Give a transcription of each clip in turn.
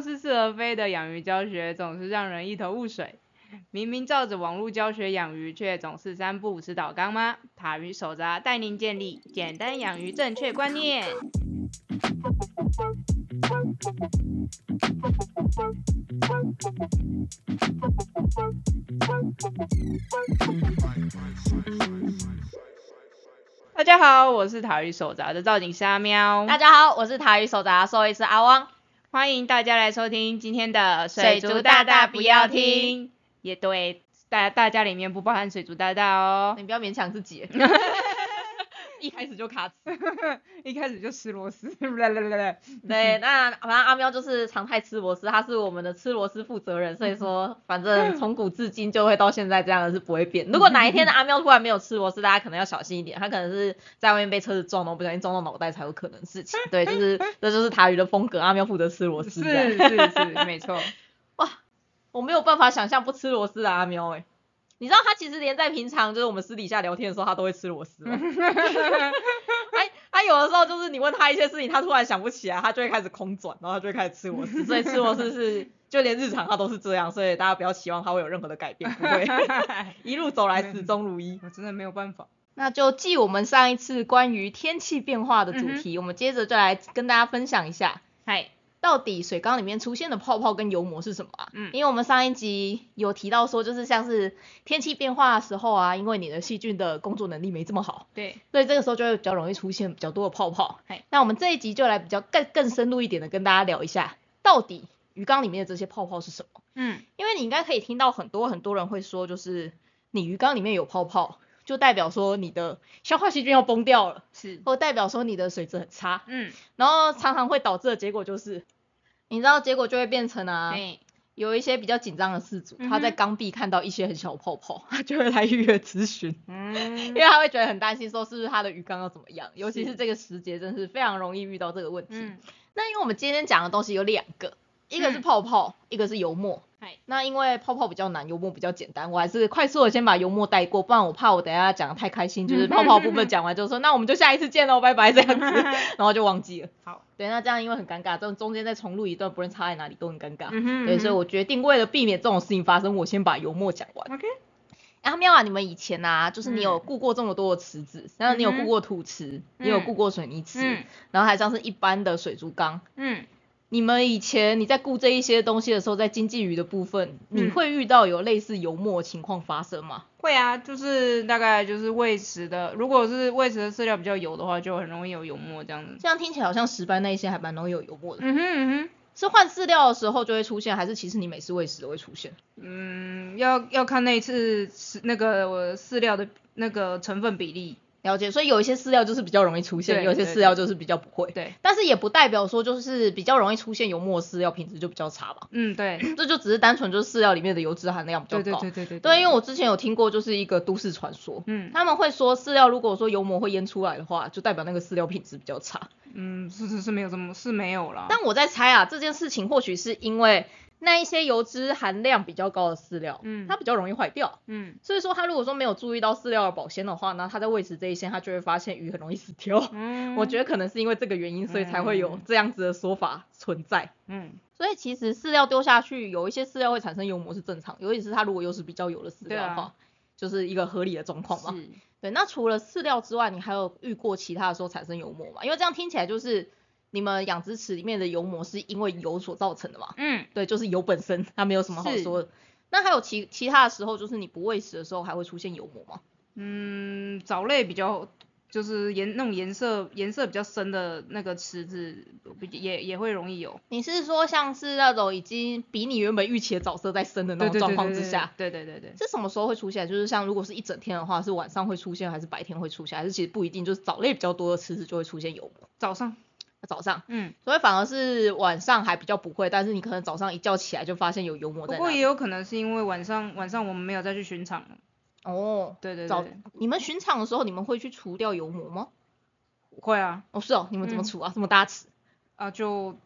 似是而非的养鱼教学总是让人一头雾水。明明照着网络教学养鱼，却总是三不五时倒缸吗？塔鱼手札带您建立简单养鱼正确观念。大家好，我是塔鱼手札的造景虾喵。大家好，我是塔鱼手札兽医师阿汪。欢迎大家来收听今天的水族大大不要听。也对，大大家里面不包含水族大大哦。你不要勉强自己。一开始就卡死，一开始就吃螺丝。对，那反正阿喵就是常态吃螺丝，他是我们的吃螺丝负责人，所以说 反正从古至今就会到现在这样的是不会变。如果哪一天的阿喵突然没有吃螺丝，大家可能要小心一点，他可能是在外面被车子撞了，不小心撞到脑袋才有可能事情。对，就是这就是塔鱼的风格，阿喵负责吃螺丝。是是是，没错。哇，我没有办法想象不吃螺丝的阿喵哎。你知道他其实连在平常就是我们私底下聊天的时候，他都会吃螺丝。他 他有的时候就是你问他一些事情，他突然想不起来，他就会开始空转，然后他就会开始吃螺丝。所以吃螺丝是就连日常他都是这样，所以大家不要期望他会有任何的改变，不会，一路走来始终如一。我真的没有办法。那就继我们上一次关于天气变化的主题，我们接着就来跟大家分享一下。嗨。到底水缸里面出现的泡泡跟油膜是什么啊？嗯，因为我们上一集有提到说，就是像是天气变化的时候啊，因为你的细菌的工作能力没这么好，对，所以这个时候就会比较容易出现比较多的泡泡。那我们这一集就来比较更更深入一点的跟大家聊一下，到底鱼缸里面的这些泡泡是什么？嗯，因为你应该可以听到很多很多人会说，就是你鱼缸里面有泡泡，就代表说你的消化细菌要崩掉了，是，或代表说你的水质很差，嗯，然后常常会导致的结果就是。你知道结果就会变成啊，有一些比较紧张的事主，他在缸壁看到一些很小的泡泡，他就会来预约咨询，嗯，因为他会觉得很担心，说是不是他的鱼缸要怎么样，尤其是这个时节，真是非常容易遇到这个问题。那因为我们今天讲的东西有两个，一个是泡泡，一个是油墨。那因为泡泡比较难，油墨比较简单，我还是快速的先把油墨带过，不然我怕我等下讲的太开心，就是泡泡部分讲完就说 那我们就下一次见喽，拜拜这样子，然后就忘记了。好，对，那这样因为很尴尬，这种中间再重录一段，不论差在哪里都很尴尬。对，所以我决定为了避免这种事情发生，我先把油墨讲完。OK。阿喵啊，你们以前啊，就是你有顾过这么多的池子，然后你有顾过土池，你有顾过水泥池，然后还像是一般的水族缸。嗯。你们以前你在顾这一些东西的时候，在经济鱼的部分，你会遇到有类似油墨情况发生吗？会啊，就是大概就是喂食的，如果是喂食的饲料比较油的话，就很容易有油墨这样子。这样听起来好像石斑那一些还蛮容易有油墨的。嗯哼嗯哼，是换饲料的时候就会出现，还是其实你每次喂食都会出现？嗯，要要看那一次那个饲料的那个成分比例。了解，所以有一些饲料就是比较容易出现，有些饲料就是比较不会。对，但是也不代表说就是比较容易出现油墨饲料品质就比较差吧。嗯，对，这就只是单纯就是饲料里面的油脂含量比较高。对对对对对。对，因为我之前有听过就是一个都市传说，嗯，他们会说饲料如果说油膜会淹出来的话，就代表那个饲料品质比较差。嗯，是是是没有这么是没有啦。但我在猜啊，这件事情或许是因为。那一些油脂含量比较高的饲料，嗯，它比较容易坏掉，嗯，所以说它如果说没有注意到饲料的保鲜的话呢，它在喂食这一些，它就会发现鱼很容易死掉，嗯，我觉得可能是因为这个原因，所以才会有这样子的说法存在，嗯，所以其实饲料丢下去，有一些饲料会产生油膜是正常，尤其是它如果又是比较油的饲料的话，就是一个合理的状况嘛，对，那除了饲料之外，你还有遇过其他的时候产生油膜吗？因为这样听起来就是。你们养殖池里面的油膜是因为油所造成的嘛？嗯，对，就是油本身，它没有什么好说的。那还有其其他的时候，就是你不喂食的时候，还会出现油膜吗？嗯，藻类比较就是颜那种颜色颜色比较深的那个池子，也也会容易有。你是说像是那种已经比你原本预期的藻色再深的那种状况之下？对对对对。是什么时候会出现？就是像如果是一整天的话，是晚上会出现，还是白天会出现？还是其实不一定，就是藻类比较多的池子就会出现油膜？早上。早上，嗯，所以反而是晚上还比较不会，但是你可能早上一觉起来就发现有油膜在。不过也有可能是因为晚上晚上我们没有再去巡场。哦，对对对。你们巡场的时候，你们会去除掉油膜吗？会啊。哦，是哦，你们怎么除啊？这么大尺？啊，就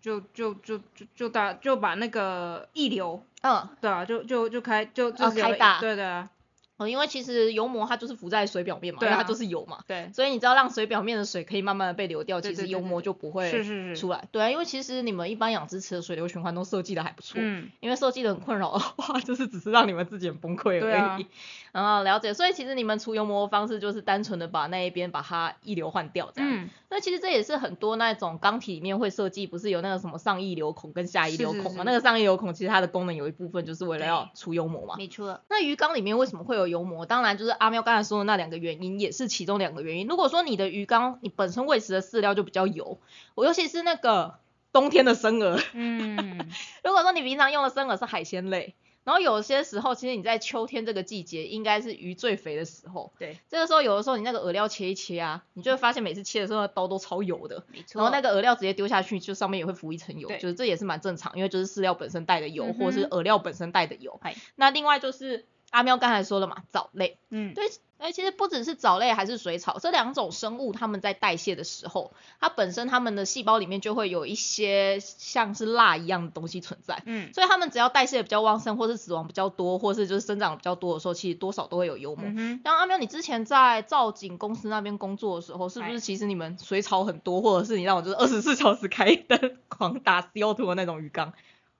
就就就就就打就把那个溢流，嗯，对啊，就就就开就就开大，对对啊。哦，因为其实油膜它就是浮在水表面嘛，因为它就是油嘛。对。所以你只要让水表面的水可以慢慢的被流掉，其实油膜就不会是是是出来。对啊，因为其实你们一般养殖池的水流循环都设计的还不错。嗯。因为设计的很困扰的话，就是只是让你们自己很崩溃而已。然后了解，所以其实你们除油膜的方式就是单纯的把那一边把它一流换掉这样。嗯。那其实这也是很多那种缸体里面会设计，不是有那个什么上溢流孔跟下溢流孔嘛？那个上溢流孔其实它的功能有一部分就是为了要除油膜嘛。没错。那鱼缸里面为什么会有油膜？当然就就是阿喵刚才说的那两个原因，也是其中两个原因。如果说你的鱼缸你本身喂食的饲料就比较油，我尤其是那个冬天的生饵，嗯，如果说你平常用的生饵是海鲜类，然后有些时候其实你在秋天这个季节应该是鱼最肥的时候，对，这个时候有的时候你那个饵料切一切啊，你就会发现每次切的时候刀都超油的，没错，然后那个饵料直接丢下去，就上面也会浮一层油，就是这也是蛮正常，因为就是饲料本身带的油，或者是饵料本身带的油。那另外就是。阿喵刚才说了嘛，藻类，嗯，对，哎，其实不只是藻类，还是水草这两种生物，它们在代谢的时候，它本身它们的细胞里面就会有一些像是蜡一样的东西存在，嗯，所以它们只要代谢比较旺盛，或是死亡比较多，或是就是生长比较多的时候，其实多少都会有油膜。像阿喵，你之前在造景公司那边工作的时候，是不是其实你们水草很多，或者是你让我就是二十四小时开灯狂打 CO2 的那种鱼缸，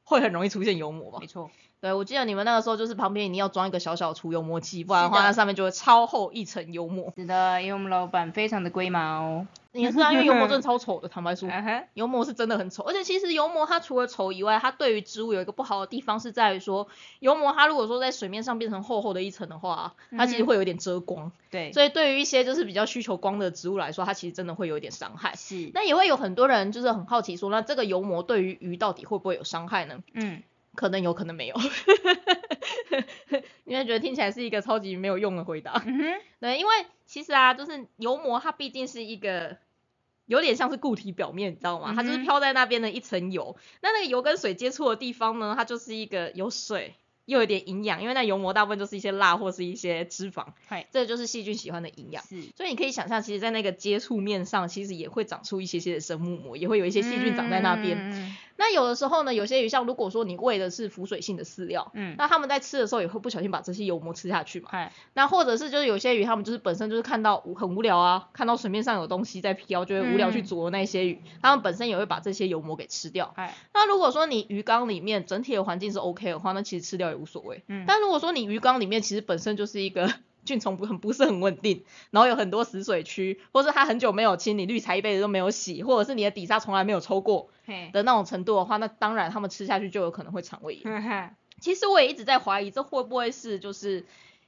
会很容易出现油膜吧？没错。对，我记得你们那个时候就是旁边一定要装一个小小除油膜器，不然的话那上面就会超厚一层油膜。是的，因为我们老板非常的龟毛。也是啊，因为油膜真的 超丑的，坦白说，油膜是真的很丑。而且其实油膜它除了丑以外，它对于植物有一个不好的地方是在于说，油膜它如果说在水面上变成厚厚的一层的话，它其实会有点遮光。对。所以对于一些就是比较需求光的植物来说，它其实真的会有一点伤害。是。那也会有很多人就是很好奇说，那这个油膜对于鱼到底会不会有伤害呢？嗯。可能有可能没有，因为觉得听起来是一个超级没有用的回答。嗯对，因为其实啊，就是油膜它毕竟是一个有点像是固体表面，你知道吗？它就是飘在那边的一层油。那那个油跟水接触的地方呢，它就是一个有水。又有点营养，因为那油膜大部分就是一些蜡或是一些脂肪，这就是细菌喜欢的营养。是，所以你可以想象，其实，在那个接触面上，其实也会长出一些些的生物膜，也会有一些细菌长在那边。那有的时候呢，有些鱼像如果说你喂的是浮水性的饲料，嗯，那他们在吃的时候也会不小心把这些油膜吃下去嘛。那或者是就是有些鱼，他们就是本身就是看到很无聊啊，看到水面上有东西在飘，就会无聊去啄那些鱼，他们本身也会把这些油膜给吃掉。那如果说你鱼缸里面整体的环境是 OK 的话，那其实吃掉也无所谓。嗯。但如果说你鱼缸里面其实本身就是一个菌虫不很不是很稳定，然后有很多死水区，或是它很久没有清，理滤材一辈子都没有洗，或者是你的底沙从来没有抽过的那种程度的话，那当然他们吃下去就有可能会肠胃炎。其实我也一直在怀疑，这会不会是就是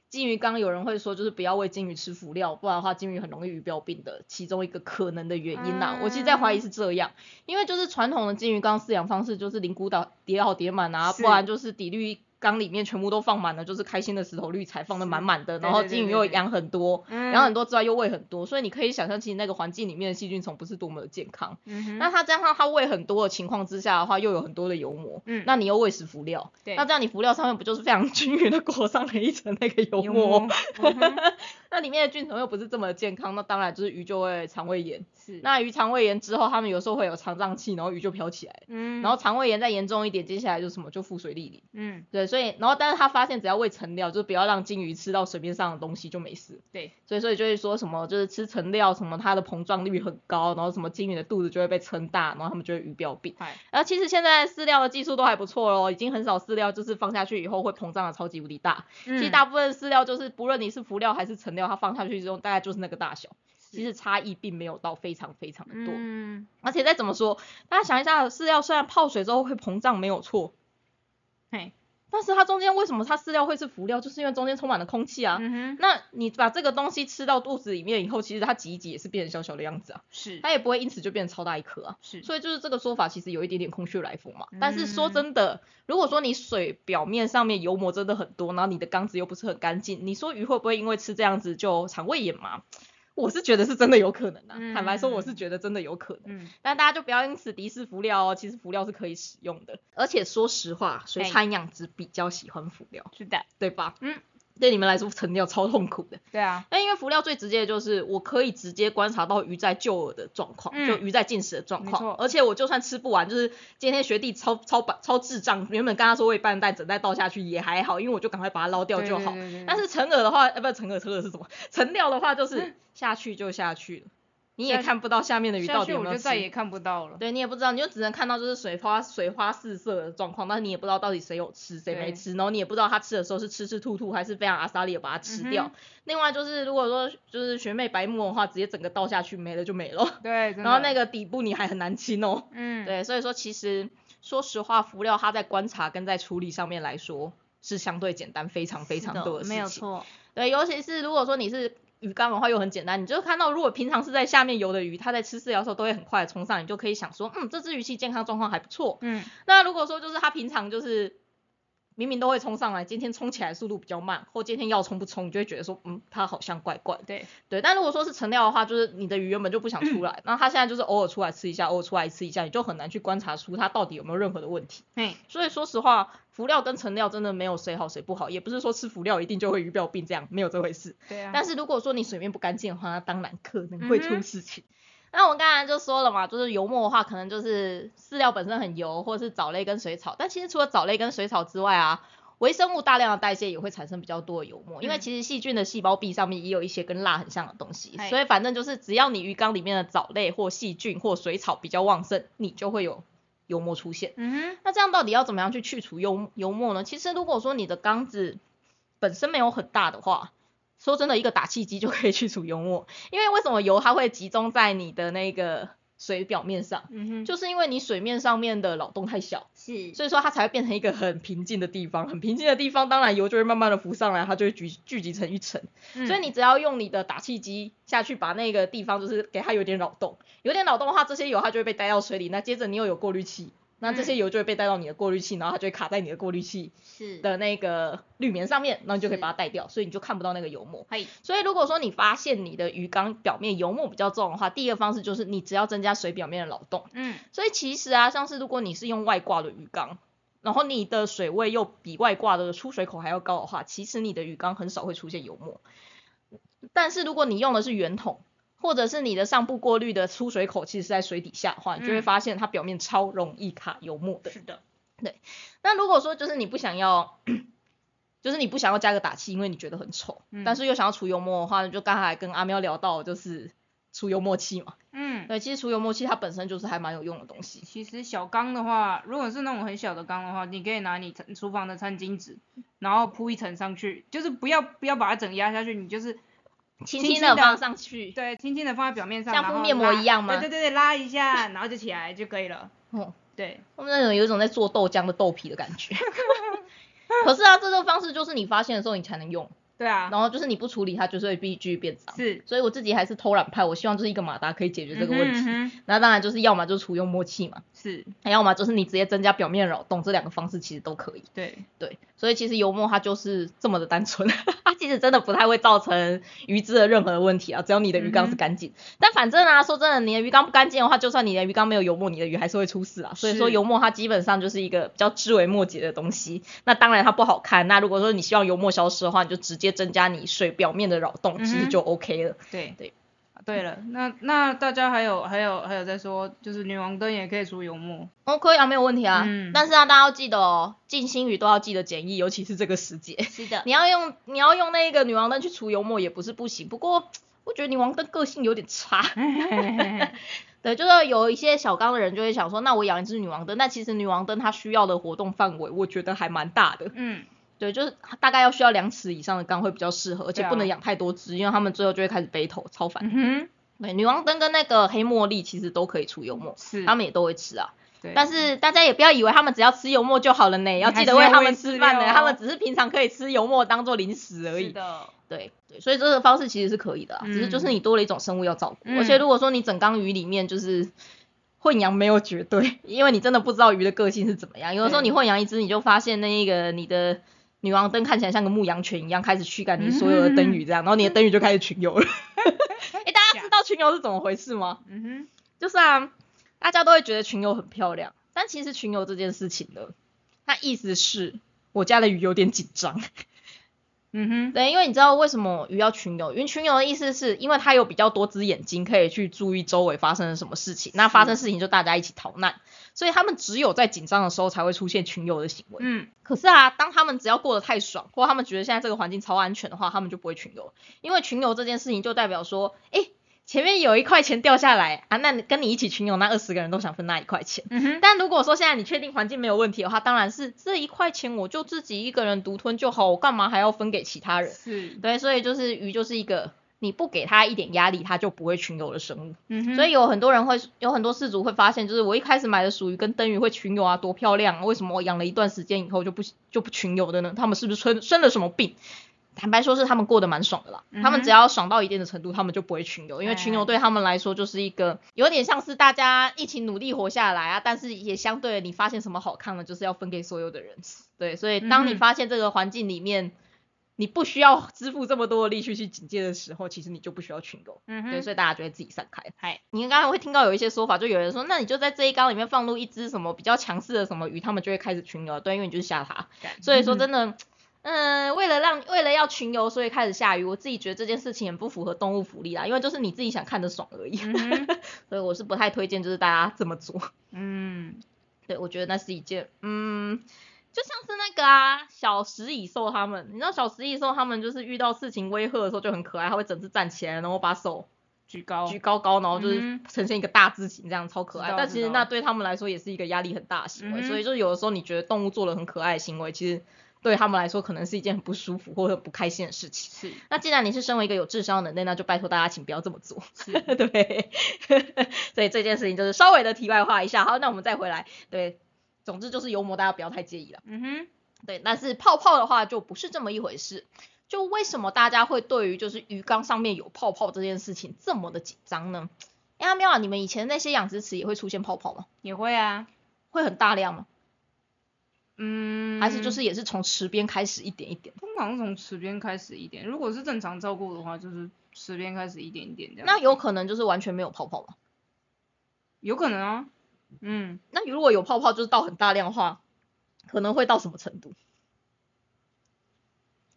金鱼缸有人会说就是不要喂金鱼吃辅料，不然的话金鱼很容易鱼标病的其中一个可能的原因呐。我其实在怀疑是这样，因为就是传统的金鱼缸饲养方式就是零谷岛叠好叠满啊，不然就是底滤。缸里面全部都放满了，就是开心的石头滤材放的满满的，然后金鱼又养很多，养很多之外又喂很多，所以你可以想象，其实那个环境里面的细菌虫不是多么的健康。那它加上它喂很多的情况之下的话，又有很多的油膜，那你又喂食辅料，那这样你辅料上面不就是非常均匀的裹上了一层那个油膜？那里面的菌虫又不是这么健康，那当然就是鱼就会肠胃炎。是，那鱼肠胃炎之后，他们有时候会有肠胀气，然后鱼就飘起来。嗯，然后肠胃炎再严重一点，接下来就什么就腹水痢痢。嗯，对，所以然后但是他发现只要喂成料，就不要让金鱼吃到水面上的东西就没事。对，所以所以就会说什么就是吃成料什么它的膨胀率很高，然后什么金鱼的肚子就会被撑大，然后他们就会鱼标病。然后其实现在饲料的技术都还不错咯，已经很少饲料就是放下去以后会膨胀的超级无敌大。嗯其实大部分饲料就是不论你是浮料还是成料，它放下去之后大概就是那个大小。其实差异并没有到非常非常的多，嗯，而且再怎么说，大家想一下，饲料虽然泡水之后会膨胀没有错，嘿，但是它中间为什么它饲料会是浮料，就是因为中间充满了空气啊，嗯哼，那你把这个东西吃到肚子里面以后，其实它挤一挤也是变成小小的样子啊，是，它也不会因此就变成超大一颗啊，是，所以就是这个说法其实有一点点空穴来风嘛，但是说真的，如果说你水表面上面油膜真的很多，然后你的缸子又不是很干净，你说鱼会不会因为吃这样子就肠胃炎嘛？我是觉得是真的有可能啊，坦白说我是觉得真的有可能，但大家就不要因此敌视辅料哦，其实辅料是可以使用的，而且说实话，水产养殖比较喜欢辅料，是的，对吧？嗯，对你们来说沉钓超痛苦的。对啊，那因为浮料最直接的就是我可以直接观察到鱼在救饵的状况，就鱼在进食的状况。而且我就算吃不完，就是今天学弟超超超超智障，原本跟他说喂半袋整袋倒下去也还好，因为我就赶快把它捞掉就好。但是成饵的话，呃不成饵成饵是什么？成料的话就是下去就下去了。你也看不到下面的鱼到底有没有我就再也看不到了。对你也不知道，你就只能看到就是水花水花四射的状况，但是你也不知道到底谁有吃谁没吃，然后你也不知道他吃的时候是吃吃吐吐，还是非常阿萨利的把它吃掉。另外就是如果说就是学妹白目的话，直接整个倒下去没了就没了。对，然后那个底部你还很难清哦。嗯。对，所以说其实说实话，浮料它在观察跟在处理上面来说是相对简单非常非常多的事情。没有错。对，尤其是如果说你是。鱼竿的话又很简单，你就看到如果平常是在下面游的鱼，它在吃饲料的时候都会很快的冲上，你就可以想说，嗯，这只鱼其实健康状况还不错。嗯，那如果说就是它平常就是明明都会冲上来，今天冲起来速度比较慢，或今天要冲不冲，你就会觉得说，嗯，它好像怪怪。对对，但如果说是成料的话，就是你的鱼原本就不想出来，然后它现在就是偶尔出来吃一下，偶尔出来吃一下，你就很难去观察出它到底有没有任何的问题。嗯，所以说实话。浮料跟成料真的没有谁好谁不好，也不是说吃浮料一定就会鱼鳔病这样，没有这回事。对啊。但是如果说你水面不干净的话，那当然可能会出事情。那我刚才就说了嘛，就是油墨的话，可能就是饲料本身很油，或者是藻类跟水草。但其实除了藻类跟水草之外啊，微生物大量的代谢也会产生比较多的油墨，因为其实细菌的细胞壁上面也有一些跟蜡很像的东西。所以反正就是只要你鱼缸里面的藻类或细菌或水草比较旺盛，你就会有。油墨出现，嗯哼，那这样到底要怎么样去去除油油墨呢？其实如果说你的缸子本身没有很大的话，说真的，一个打气机就可以去除油墨。因为为什么油它会集中在你的那个？水表面上，嗯哼，就是因为你水面上面的扰动太小，是，所以说它才会变成一个很平静的地方，很平静的地方，当然油就会慢慢的浮上来，它就会聚聚集成一层，所以你只要用你的打气机下去把那个地方就是给它有点扰动，有点扰动的话，这些油它就会被带到水里，那接着你又有过滤器。那这些油就会被带到你的过滤器，然后它就会卡在你的过滤器的那个滤棉上面，然后你就可以把它带掉，所以你就看不到那个油墨。所以如果说你发现你的鱼缸表面油墨比较重的话，第一个方式就是你只要增加水表面的扰动。嗯。所以其实啊，像是如果你是用外挂的鱼缸，然后你的水位又比外挂的出水口还要高的话，其实你的鱼缸很少会出现油墨。但是如果你用的是圆筒，或者是你的上部过滤的出水口其实是在水底下的话，你就会发现它表面超容易卡油墨的。是的，对。那如果说就是你不想要，就是你不想要加个打气，因为你觉得很丑，但是又想要除油墨的话，就刚才跟阿喵聊到就是除油墨器嘛。嗯。对，其实除油墨器它本身就是还蛮有用的东西。其实小缸的话，如果是那种很小的缸的话，你可以拿你厨房的餐巾纸，然后铺一层上去，就是不要不要把它整压下去，你就是。轻轻的放上去，对，轻轻的放在表面上，像敷面膜一样吗？对对对拉一下，然后就起来就可以了。哦，对，我们那种有一种在做豆浆的豆皮的感觉。可是啊，这个方式就是你发现的时候你才能用。对啊，然后就是你不处理它，就是会继续变脏。是，所以我自己还是偷懒派，我希望就是一个马达可以解决这个问题。那当然就是要么就是除用默契嘛，是，还要么就是你直接增加表面扰动，这两个方式其实都可以。对对，所以其实油墨它就是这么的单纯，它其实真的不太会造成鱼质的任何的问题啊，只要你的鱼缸是干净。但反正啊，说真的，你的鱼缸不干净的话，就算你的鱼缸没有油墨，你的鱼还是会出事啊。所以说油墨它基本上就是一个比较枝微末节的东西。那当然它不好看。那如果说你希望油墨消失的话，你就直接增加你水。表面的扰动其实就 OK 了。对对，对了，那那大家还有还有还有在说，就是女王灯也可以出油墨。哦，可以啊，没有问题啊。嗯。但是啊，大家要记得哦，进新语都要记得检疫，尤其是这个时节。是的。你要用你要用那个女王灯去除油墨也不是不行，不过我觉得女王灯个性有点差。对，就是有一些小缸的人就会想说，那我养一只女王灯，那其实女王灯它需要的活动范围，我觉得还蛮大的。嗯。对，就是大概要需要两尺以上的缸会比较适合，而且不能养太多只，因为他们最后就会开始背头，超烦。嗯对，女王灯跟那个黑茉莉其实都可以出油墨，是，他们也都会吃啊。对。但是大家也不要以为他们只要吃油墨就好了呢，要记得喂他们吃饭呢，他们只是平常可以吃油墨当做零食而已。是的。对对，所以这个方式其实是可以的，只是就是你多了一种生物要照顾，而且如果说你整缸鱼里面就是混养没有绝对，因为你真的不知道鱼的个性是怎么样，有的时候你混养一只，你就发现那一个你的。女王灯看起来像个牧羊犬一样，开始驱赶你所有的灯鱼，这样，然后你的灯鱼就开始群游了。哎，大家知道群游是怎么回事吗？嗯哼，就是啊，大家都会觉得群游很漂亮，但其实群游这件事情呢，它意思是我家的鱼有点紧张。嗯哼，对，因为你知道为什么鱼要群游？因为群游的意思是因为它有比较多只眼睛可以去注意周围发生了什么事情，那发生事情就大家一起逃难，所以他们只有在紧张的时候才会出现群游的行为。嗯，可是啊，当他们只要过得太爽，或他们觉得现在这个环境超安全的话，他们就不会群游，因为群游这件事情就代表说，哎。前面有一块钱掉下来啊，那跟你一起群游那二十个人都想分那一块钱。嗯哼。但如果说现在你确定环境没有问题的话，当然是这一块钱我就自己一个人独吞就好，我干嘛还要分给其他人？是。对，所以就是鱼就是一个你不给他一点压力，他就不会群游的生物。嗯哼。所以有很多人会有很多事主会发现，就是我一开始买的属鱼跟灯鱼会群游啊，多漂亮！为什么我养了一段时间以后就不就不群游的呢？他们是不是生生了什么病？坦白说，是他们过得蛮爽的啦。他们只要爽到一定的程度，他们就不会群游，因为群游对他们来说就是一个有点像是大家一起努力活下来啊。但是也相对你发现什么好看的，就是要分给所有的人。对，所以当你发现这个环境里面你不需要支付这么多的力气去警戒的时候，其实你就不需要群游。嗯对，所以大家就会自己散开。嗨，你刚才会听到有一些说法，就有人说，那你就在这一缸里面放入一只什么比较强势的什么鱼，他们就会开始群游。对，因为你就是吓它。所以说真的。嗯，为了让为了要群游，所以开始下雨。我自己觉得这件事情很不符合动物福利啦，因为就是你自己想看的爽而已。所以我是不太推荐，就是大家这么做。嗯，对，我觉得那是一件，嗯，就像是那个啊，小食蚁兽他们，你知道小食蚁兽他们就是遇到事情威吓的时候就很可爱，他会整只站起来，然后把手举高举高高，然后就是呈现一个大字形，这样超可爱。但其实那对他们来说也是一个压力很大的行为，所以就有的时候你觉得动物做了很可爱的行为，其实。对他们来说，可能是一件很不舒服或者不开心的事情。是。那既然你是身为一个有智商的人类，那就拜托大家，请不要这么做。是。对。所以这件事情就是稍微的题外话一下。好，那我们再回来。对。总之就是油膜，大家不要太介意了。嗯哼。对。但是泡泡的话就不是这么一回事。就为什么大家会对于就是鱼缸上面有泡泡这件事情这么的紧张呢？哎，阿喵啊，你们以前那些养殖池也会出现泡泡吗？也会啊。会很大量吗？嗯，还是就是也是从池边开始一点一点，通常从池边开始一点。如果是正常照顾的话，就是池边开始一点一点这样。那有可能就是完全没有泡泡吗？有可能啊。嗯，那如果有泡泡，就是到很大量的话，可能会到什么程度？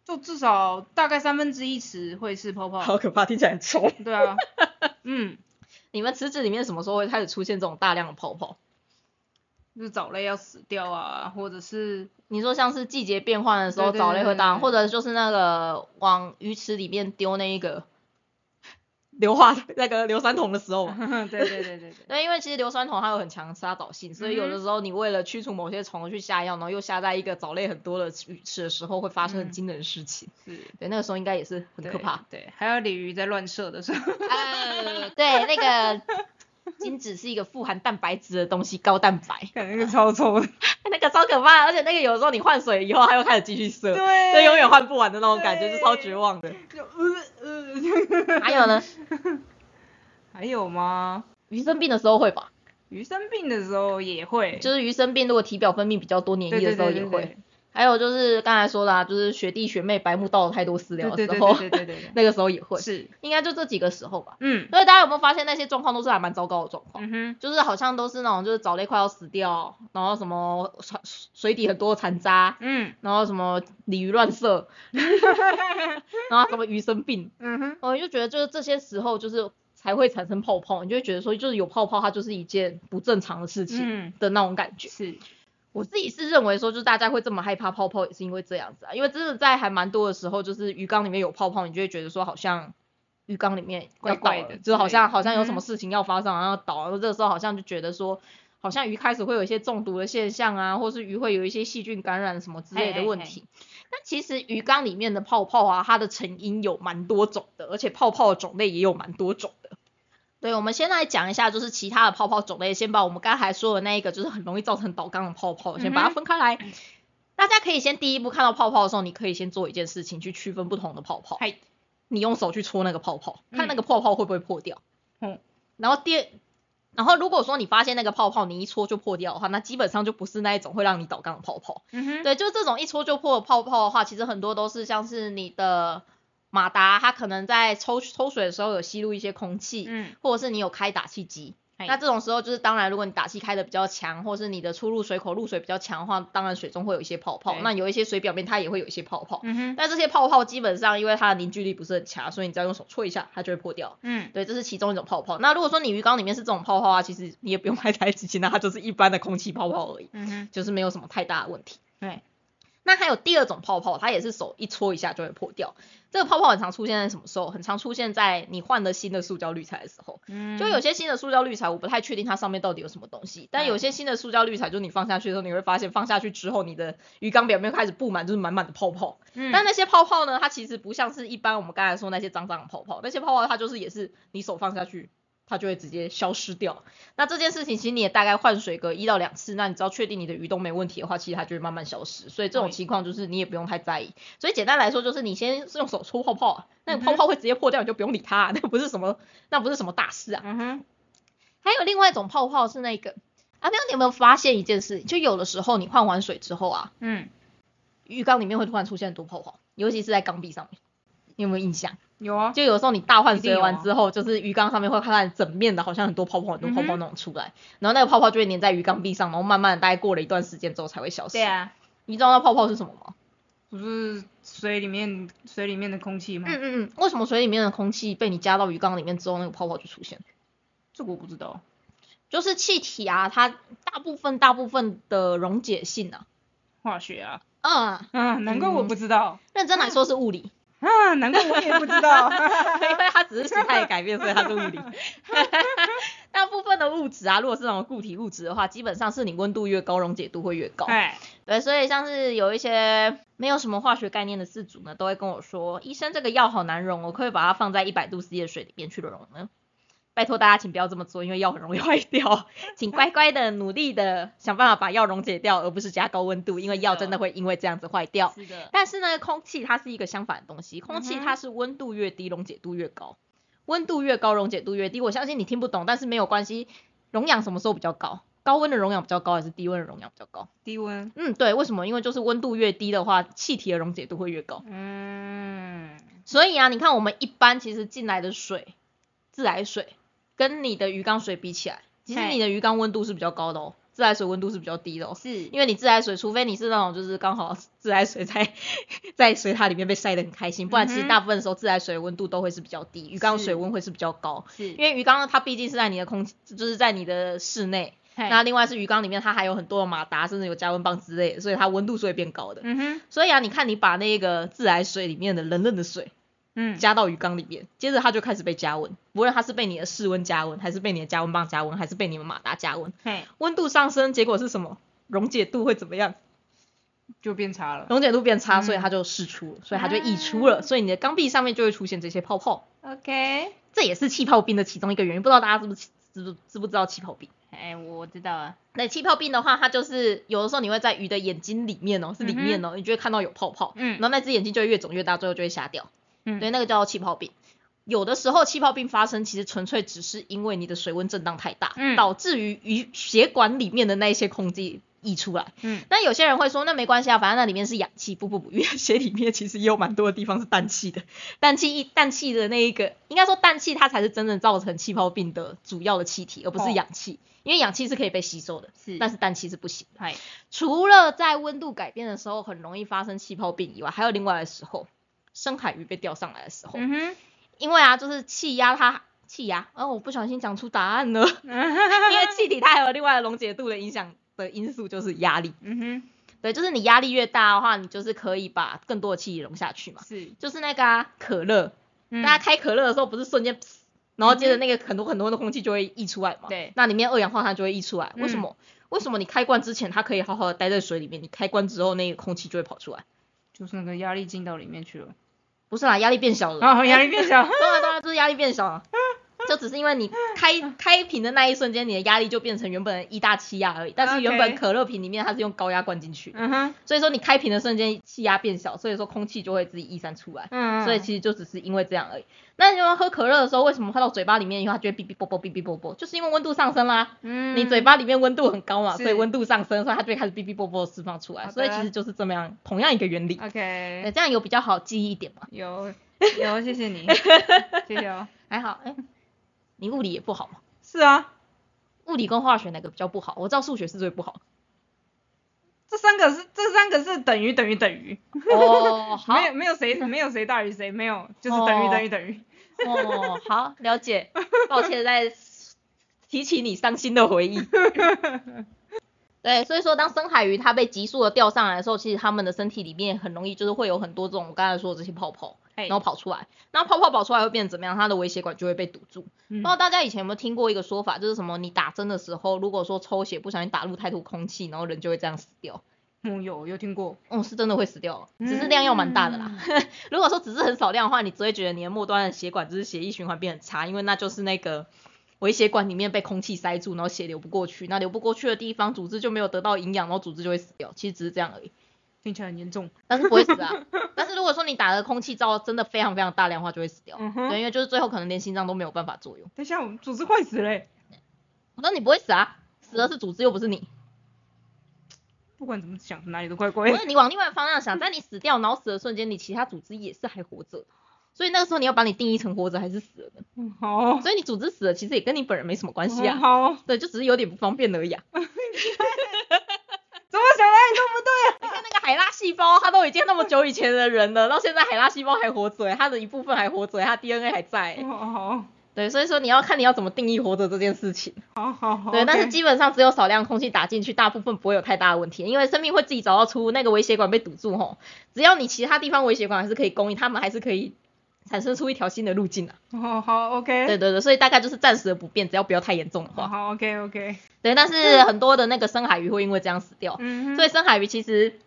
就至少大概三分之一池会是泡泡。好可怕，听起来很臭。对啊。嗯，你们池子里面什么时候会开始出现这种大量的泡泡？就是藻类要死掉啊，或者是你说像是季节变换的时候藻类会大，或者就是那个往鱼池里面丢那一个硫化那个硫酸铜的时候，对对对对对。对，因为其实硫酸铜它有很强的杀藻性，所以有的时候你为了驱除某些虫去下药，然后又下在一个藻类很多的鱼池的时候，会发生很惊人的事情。是。对，那个时候应该也是很可怕。对，还有鲤鱼在乱射的时候。呃，对，那个。金子是一个富含蛋白质的东西，高蛋白，那个超臭的，那个超可怕，而且那个有时候你换水以后，它又开始继续射，对，就永远换不完的那种感觉，是超绝望的。就呃呃，还有呢？还有吗？鱼生病的时候会吧？鱼生病的时候也会，就是鱼生病，如果体表分泌比较多黏液的时候也会。还有就是刚才说的，啊，就是学弟学妹白目倒了太多饲料的时候，对对对对，那个时候也会，是，应该就这几个时候吧。嗯，所以大家有没有发现那些状况都是还蛮糟糕的状况？嗯哼，就是好像都是那种就是藻类快要死掉，然后什么水水底很多残渣，嗯，然后什么鲤鱼乱射，然后什么鱼生病，嗯哼，我就觉得就是这些时候就是才会产生泡泡，你就会觉得说就是有泡泡它就是一件不正常的事情的那种感觉。是。我自己是认为说，就是大家会这么害怕泡泡，也是因为这样子啊。因为真的在还蛮多的时候，就是鱼缸里面有泡泡，你就会觉得说，好像鱼缸里面要倒的，就好像好像有什么事情要发生，然后倒。然后这个时候好像就觉得说，好像鱼开始会有一些中毒的现象啊，或是鱼会有一些细菌感染什么之类的问题。但其实鱼缸里面的泡泡啊，它的成因有蛮多种的，而且泡泡的种类也有蛮多种的。对，我们先来讲一下，就是其他的泡泡种类。先把我们刚才说的那一个，就是很容易造成倒缸的泡泡，先把它分开来。大家可以先第一步看到泡泡的时候，你可以先做一件事情，去区分不同的泡泡。嗨，你用手去戳那个泡泡，看那个泡泡会不会破掉。嗯。然后第，然后如果说你发现那个泡泡你一戳就破掉的话，那基本上就不是那一种会让你倒缸的泡泡。嗯哼。对，就是这种一戳就破的泡泡的话，其实很多都是像是你的。马达它可能在抽抽水的时候有吸入一些空气，嗯，或者是你有开打气机，那这种时候就是当然，如果你打气开的比较强，或是你的出入水口入水比较强的话，当然水中会有一些泡泡。那有一些水表面它也会有一些泡泡。嗯哼。但这些泡泡基本上因为它的凝聚力不是很强，所以你只要用手搓一下，它就会破掉。嗯。对，这是其中一种泡泡。那如果说你鱼缸里面是这种泡泡啊，其实你也不用太太仔细，那它就是一般的空气泡泡而已。嗯哼。就是没有什么太大的问题。对。那还有第二种泡泡，它也是手一搓一下就会破掉。这个泡泡很常出现在什么时候？很常出现在你换了新的塑胶滤材的时候。嗯。就有些新的塑胶滤材，我不太确定它上面到底有什么东西。但有些新的塑胶滤材，就是你放下去的时候，你会发现放下去之后，你的鱼缸表面开始布满就是满满的泡泡。嗯。但那些泡泡呢，它其实不像是一般我们刚才说那些脏脏的泡泡，那些泡泡它就是也是你手放下去。它就会直接消失掉。那这件事情其实你也大概换水个一到两次，那你只要确定你的鱼都没问题的话，其实它就会慢慢消失。所以这种情况就是你也不用太在意。所以简单来说就是你先用手搓泡泡，那个泡泡会直接破掉，你就不用理它，那不是什么那不是什么大事啊。嗯哼。还有另外一种泡泡是那个，阿喵，你有没有发现一件事？就有的时候你换完水之后啊，嗯，浴缸里面会突然出现很多泡泡，尤其是在缸壁上面，你有没有印象？有啊，就有时候你大换水完之后，就是鱼缸上面会看到整面的，好像很多泡泡，很多泡泡那种出来，然后那个泡泡就会粘在鱼缸壁上，然后慢慢大概过了一段时间之后才会消失。对啊，你知道那泡泡是什么吗？不是水里面水里面的空气吗？嗯嗯嗯。为什么水里面的空气被你加到鱼缸里面之后，那个泡泡就出现？这个我不知道。就是气体啊，它大部分大部分的溶解性啊，化学啊。嗯嗯，难怪我不知道。认真来说是物理。啊，难怪我也不知道，因为它只是形态改变，所以它是物理。大部分的物质啊，如果是那种固体物质的话，基本上是你温度越高，溶解度会越高。对，所以像是有一些没有什么化学概念的饲主呢，都会跟我说，医生这个药好难溶，我可以把它放在一百度 C 的水里面去溶呢。拜托大家，请不要这么做，因为药很容易坏掉。请乖乖的、努力的想办法把药溶解掉，而不是加高温度，因为药真的会因为这样子坏掉。是的。但是呢，空气它是一个相反的东西，空气它是温度越低，溶解度越高。温度越高，溶解度越低。我相信你听不懂，但是没有关系。溶氧什么时候比较高？高温的溶氧比较高，还是低温的溶氧比较高？低温。嗯，对。为什么？因为就是温度越低的话，气体的溶解度会越高。嗯。所以啊，你看我们一般其实进来的水，自来水。跟你的鱼缸水比起来，其实你的鱼缸温度是比较高的哦，自来水温度是比较低的哦。是，因为你自来水，除非你是那种就是刚好自来水在在水塔里面被晒得很开心，不然其实大部分的时候自来水温度都会是比较低，鱼缸水温会是比较高。是，因为鱼缸它毕竟是在你的空气，就是在你的室内，那另外是鱼缸里面它还有很多的马达，甚至有加温棒之类的，所以它温度是会变高的。嗯哼，所以啊，你看你把那个自来水里面的冷冷的水。嗯，加到鱼缸里面，接着它就开始被加温，无论它是被你的室温加温，还是被你的加温棒加温，还是被你们马达加温，嘿，温度上升，结果是什么？溶解度会怎么样？就变差了。溶解度变差，所以它就释出，所以它就溢出了，所以你的缸壁上面就会出现这些泡泡。OK，这也是气泡病的其中一个原因，不知道大家知不知知知不知道气泡病？哎，我知道啊。那气泡病的话，它就是有的时候你会在鱼的眼睛里面哦，是里面哦，你就会看到有泡泡，嗯，然后那只眼睛就会越肿越大，最后就会瞎掉。嗯，对，那个叫做气泡病。有的时候气泡病发生，其实纯粹只是因为你的水温震荡太大，嗯，导致于鱼血管里面的那一些空气溢出来。嗯，那有些人会说，那没关系啊，反正那里面是氧气。不不不，因为血里面其实也有蛮多的地方是氮气的。氮气一氮气的那一个，应该说氮气它才是真正造成气泡病的主要的气体，而不是氧气。因为氧气是可以被吸收的，是，但是氮气是不行。嗨，除了在温度改变的时候很容易发生气泡病以外，还有另外的时候。深海鱼被钓上来的时候，嗯哼，因为啊，就是气压它气压，哦，我不小心讲出答案了，因为气体它还有另外的溶解度的影响的因素就是压力，嗯哼，对，就是你压力越大的话，你就是可以把更多的气体溶下去嘛，是，就是那个啊可乐，大家开可乐的时候不是瞬间，然后接着那个很多很多的空气就会溢出来嘛，对，那里面二氧化碳就会溢出来，为什么？为什么你开罐之前它可以好好的待在水里面，你开罐之后那个空气就会跑出来？就是那个压力进到里面去了。不是啦，压力变小了。啊，压力变小。对啊对啊，就是压力变小了。就只是因为你开开瓶的那一瞬间，你的压力就变成原本一大气压而已。但是原本可乐瓶里面它是用高压灌进去，嗯哼。所以说你开瓶的瞬间气压变小，所以说空气就会自己溢散出来。嗯。所以其实就只是因为这样而已。那你们喝可乐的时候，为什么喝到嘴巴里面以后它就会哔哔啵啵哔哔啵啵？就是因为温度上升啦。嗯。你嘴巴里面温度很高嘛，所以温度上升，所以它就会开始哔哔啵啵释放出来。所以其实就是这么样，同样一个原理。OK。这样有比较好记忆一点吗？有。有，谢谢你，谢谢哦，还好，哎，你物理也不好嘛？是啊，物理跟化学哪个比较不好？我知道数学是最不好。这三个是这三个是等于等于等于。哦，好。没有没有谁没有谁大于谁，没有就是等于等于等于。哦，好，了解。抱歉在提起你伤心的回忆。对，所以说当深海鱼它被急速的钓上来的时候，其实它们的身体里面很容易就是会有很多这种我刚才说的这些泡泡，然后跑出来。那泡泡跑出来会变成怎么样？它的微血管就会被堵住。不知道大家以前有没有听过一个说法，就是什么？你打针的时候，如果说抽血不小心打入太多空气，然后人就会这样死掉。嗯，有有听过。嗯，是真的会死掉，只是量要蛮大的啦。如果说只是很少量的话，你只会觉得你的末端的血管就是血液循环变很差，因为那就是那个。微血管里面被空气塞住，然后血流不过去，那流不过去的地方，组织就没有得到营养，然后组织就会死掉。其实只是这样而已，听起来很严重，但是不会死啊。但是如果说你打的空气罩真的非常非常大量的话，就会死掉。对，因为就是最后可能连心脏都没有办法作用。等一下，我们组织坏死嘞。那你不会死啊？死的是组织，又不是你。不管怎么想，哪里都怪怪。不是你往另外方向想，在你死掉、脑死的瞬间，你其他组织也是还活着。所以那个时候你要把你定义成活着还是死了的？好。所以你组织死了，其实也跟你本人没什么关系啊。好。对，就只是有点不方便而已。啊。怎么想哪里都不对啊！海拉细胞，它都已经那么久以前的人了，到现在海拉细胞还活着，它的一部分还活着，它 DNA 还在。哦。对，所以说你要看你要怎么定义活着这件事情。好好好。对，但是基本上只有少量空气打进去，大部分不会有太大的问题，因为生命会自己找到出那个微血管被堵住吼，只要你其他地方微血管还是可以供应，他们还是可以。产生出一条新的路径啊。哦，好，OK。对对对，所以大概就是暂时的不变，只要不要太严重的话。好，OK，OK。对，但是很多的那个深海鱼会因为这样死掉。嗯所以深海鱼其实，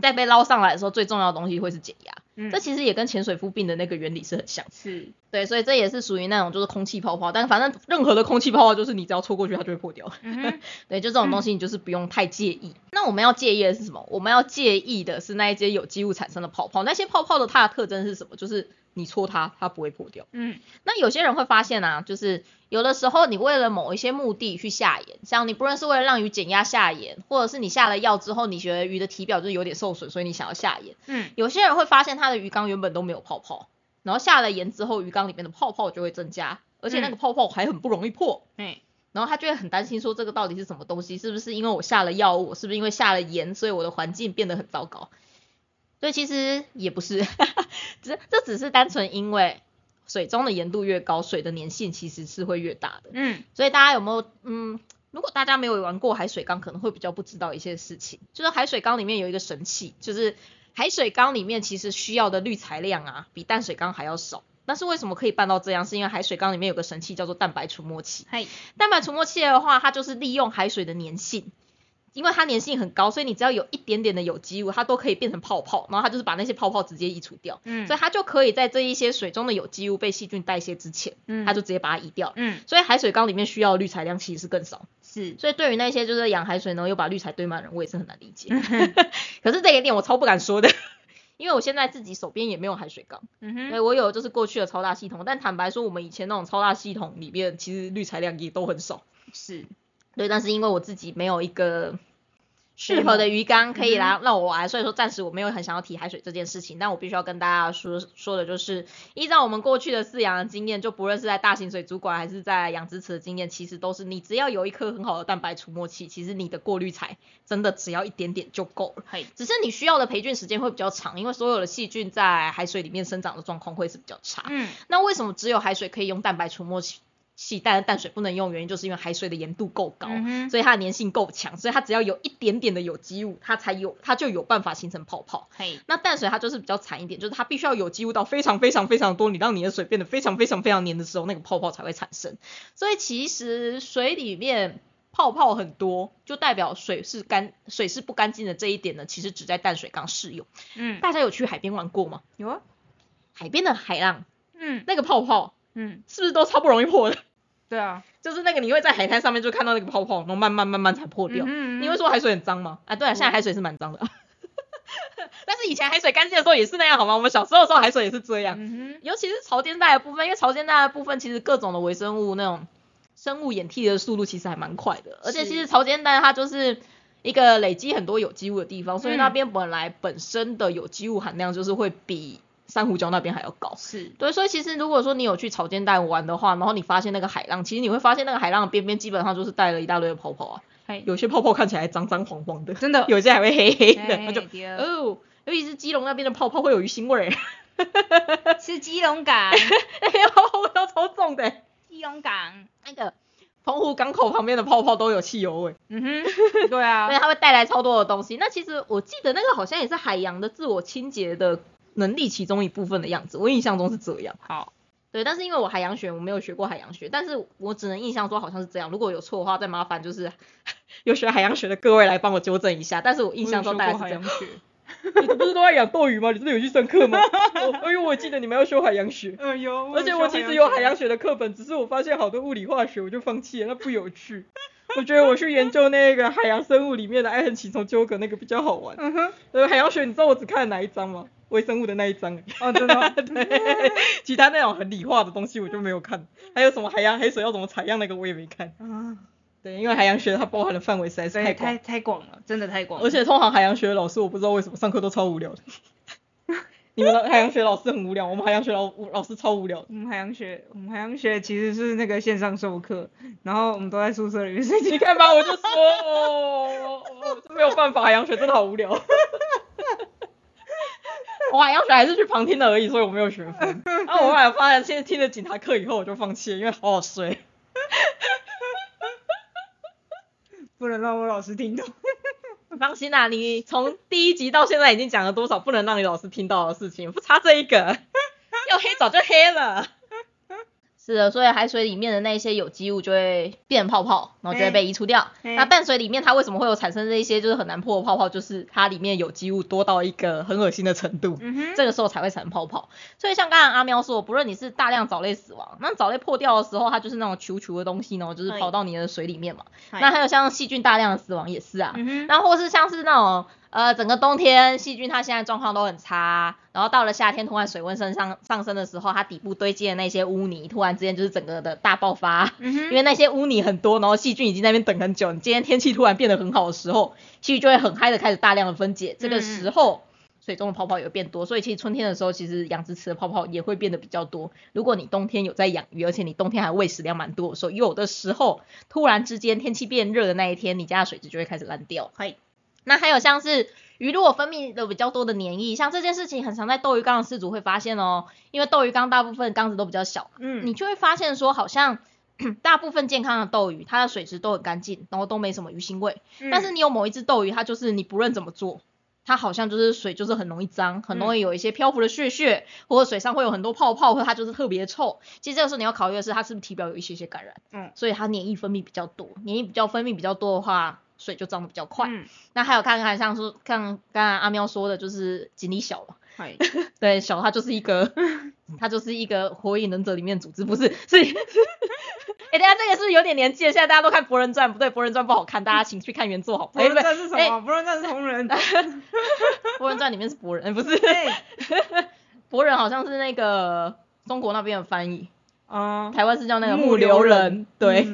在被捞上来的时候，最重要的东西会是减压。嗯。这其实也跟潜水夫病的那个原理是很像。是。对，所以这也是属于那种就是空气泡泡，但反正任何的空气泡泡就是你只要戳过去，它就会破掉。嗯 对，就这种东西你就是不用太介意。那我们要介意的是什么？我们要介意的是那一些有机物产生的泡泡。那些泡泡的它的特征是什么？就是。你戳它，它不会破掉。嗯，那有些人会发现啊，就是有的时候你为了某一些目的去下盐，像你不论是为了让鱼减压下盐，或者是你下了药之后，你觉得鱼的体表就是有点受损，所以你想要下盐。嗯，有些人会发现他的鱼缸原本都没有泡泡，然后下了盐之后，鱼缸里面的泡泡就会增加，而且那个泡泡还很不容易破。嗯，然后他就会很担心说这个到底是什么东西？是不是因为我下了药物？是不是因为下了盐，所以我的环境变得很糟糕？所以其实也不是，只这只是单纯因为水中的盐度越高，水的粘性其实是会越大的。嗯，所以大家有没有嗯，如果大家没有玩过海水缸，可能会比较不知道一些事情。就是海水缸里面有一个神器，就是海水缸里面其实需要的滤材量啊，比淡水缸还要少。但是为什么可以办到这样？是因为海水缸里面有个神器叫做蛋白除沫器。嘿，蛋白除沫器的话，它就是利用海水的粘性。因为它粘性很高，所以你只要有一点点的有机物，它都可以变成泡泡，然后它就是把那些泡泡直接移除掉。嗯，所以它就可以在这一些水中的有机物被细菌代谢之前，嗯，它就直接把它移掉。嗯，所以海水缸里面需要的滤材量其实是更少。是，所以对于那些就是养海水呢又把滤材堆满人，我也是很难理解。可是这一点我超不敢说的，因为我现在自己手边也没有海水缸。嗯哼，对我有就是过去的超大系统，但坦白说，我们以前那种超大系统里面其实滤材量也都很少。是，对，但是因为我自己没有一个。适合的鱼缸可以来让我玩，所以说暂时我没有很想要提海水这件事情，但我必须要跟大家说说的就是，依照我们过去的饲养的经验，就不论是在大型水族馆还是在养殖池的经验，其实都是你只要有一颗很好的蛋白除沫器，其实你的过滤材真的只要一点点就够了。嘿只是你需要的培菌时间会比较长，因为所有的细菌在海水里面生长的状况会是比较差。嗯，那为什么只有海水可以用蛋白除沫器？气但淡水不能用，原因就是因为海水的盐度够高，所以它的粘性够强，所以它只要有一点点的有机物，它才有，它就有办法形成泡泡。嘿，那淡水它就是比较惨一点，就是它必须要有机物到非常非常非常多，你让你的水变得非常非常非常黏的时候，那个泡泡才会产生。所以其实水里面泡泡很多，就代表水是干，水是不干净的这一点呢，其实只在淡水缸适用。嗯，大家有去海边玩过吗？有啊，海边的海浪，嗯，那个泡泡。嗯，是不是都超不容易破的？对啊，就是那个你会在海滩上面就看到那个泡泡，然后慢慢慢慢才破掉。嗯你会说海水很脏吗？啊，对啊，现在海水是蛮脏的。但是以前海水干净的时候也是那样，好吗？我们小时候的时候海水也是这样。嗯尤其是潮间带的部分，因为潮间带的部分其实各种的微生物那种生物演替的速度其实还蛮快的，而且其实潮间带它就是一个累积很多有机物的地方，所以那边本来本身的有机物含量就是会比。珊瑚礁那边还要高。是对，所以其实如果说你有去草间带玩的话，然后你发现那个海浪，其实你会发现那个海浪边边基本上就是带了一大堆的泡泡啊。有些泡泡看起来脏脏黄黄的，真的，有些还会黑黑的，那就哦，尤其是基隆那边的泡泡会有鱼腥味儿。是基隆港，那边泡泡味道超重的。基隆港那个澎湖港口旁边的泡泡都有汽油味。嗯哼，对啊，所以它会带来超多的东西。那其实我记得那个好像也是海洋的自我清洁的能力其中一部分的样子，我印象中是这样。好。对，但是因为我海洋学我没有学过海洋学，但是我只能印象说好像是这样。如果有错的话，再麻烦就是 有学海洋学的各位来帮我纠正一下。但是我印象中大概是这样。你不是都在养斗鱼吗？你真的有去上课吗？因为我记得你们要修海洋学。嗯，有。而且我其实有海洋学的课本，只是我发现好多物理化学我就放弃了，那不有趣。我觉得我去研究那个海洋生物里面的爱恨情仇纠葛那个比较好玩。嗯哼。呃，海洋学你知道我只看了哪一章吗？微生物的那一章，哦，真的，对，其他那种很理化的东西我就没有看，还有什么海洋黑水要怎么采样那个我也没看，啊，对，因为海洋学它包含的范围实在是太太太广了，真的太广，而且通常海洋学的老师我不知道为什么上课都超无聊。的，你们的海洋学老师很无聊，我们海洋学老老师超无聊，我们海洋学我们海洋学其实是那个线上授课，然后我们都在宿舍里面睡你看吧，我就说，哦，没有办法，海洋学真的好无聊。我海洋学还是去旁听的而已，所以我没有学分。然后我后来发现，现在听了警察课以后，我就放弃了，因为好好睡。不能让我老师听到。放心啦，你从第一集到现在已经讲了多少不能让你老师听到的事情？不差这一个，要黑早就黑了。是的，所以海水里面的那些有机物就会变泡泡，然后就会被移除掉。那淡水里面它为什么会有产生这一些就是很难破的泡泡？就是它里面有机物多到一个很恶心的程度，这个时候才会产生泡泡。所以像刚刚阿喵说，不论你是大量藻类死亡，那藻类破掉的时候，它就是那种球球的东西呢，就是跑到你的水里面嘛。那还有像细菌大量的死亡也是啊。然后或是像是那种。呃，整个冬天细菌它现在状况都很差，然后到了夏天突然水温升上上升的时候，它底部堆积的那些污泥突然之间就是整个的大爆发，因为那些污泥很多，然后细菌已经在那边等很久，你今天天气突然变得很好的时候，细菌就会很嗨的开始大量的分解，这个时候水中的泡泡也会变多，所以其实春天的时候其实养殖池的泡泡也会变得比较多。如果你冬天有在养鱼，而且你冬天还喂食量蛮多的时候，有的时候突然之间天气变热的那一天，你家的水质就会开始烂掉。那还有像是鱼如果分泌的比较多的黏液，像这件事情很常在斗鱼缸的饲主会发现哦，因为斗鱼缸大部分缸子都比较小，嗯，你就会发现说好像 大部分健康的斗鱼它的水质都很干净，然后都没什么鱼腥味，但是你有某一只斗鱼，它就是你不论怎么做，它好像就是水就是很容易脏，很容易有一些漂浮的血血，或者水上会有很多泡泡，或它就是特别臭。其实这个时候你要考虑的是它是不是体表有一些些感染，嗯，所以它黏液分泌比较多，黏液比较分泌比较多的话。水就涨得比较快，那还有看看像说，看刚刚阿喵说的，就是锦鲤小了，对，小它就是一个，它就是一个火影忍者里面组织，不是，是，哎，大家这个是有点年纪了，现在大家都看博人传，不对，博人传不好看，大家请去看原作好。博人传是什么？博人传是同人，博人传里面是博人，不是，博人好像是那个中国那边的翻译，啊，台湾是叫那个木流人，对。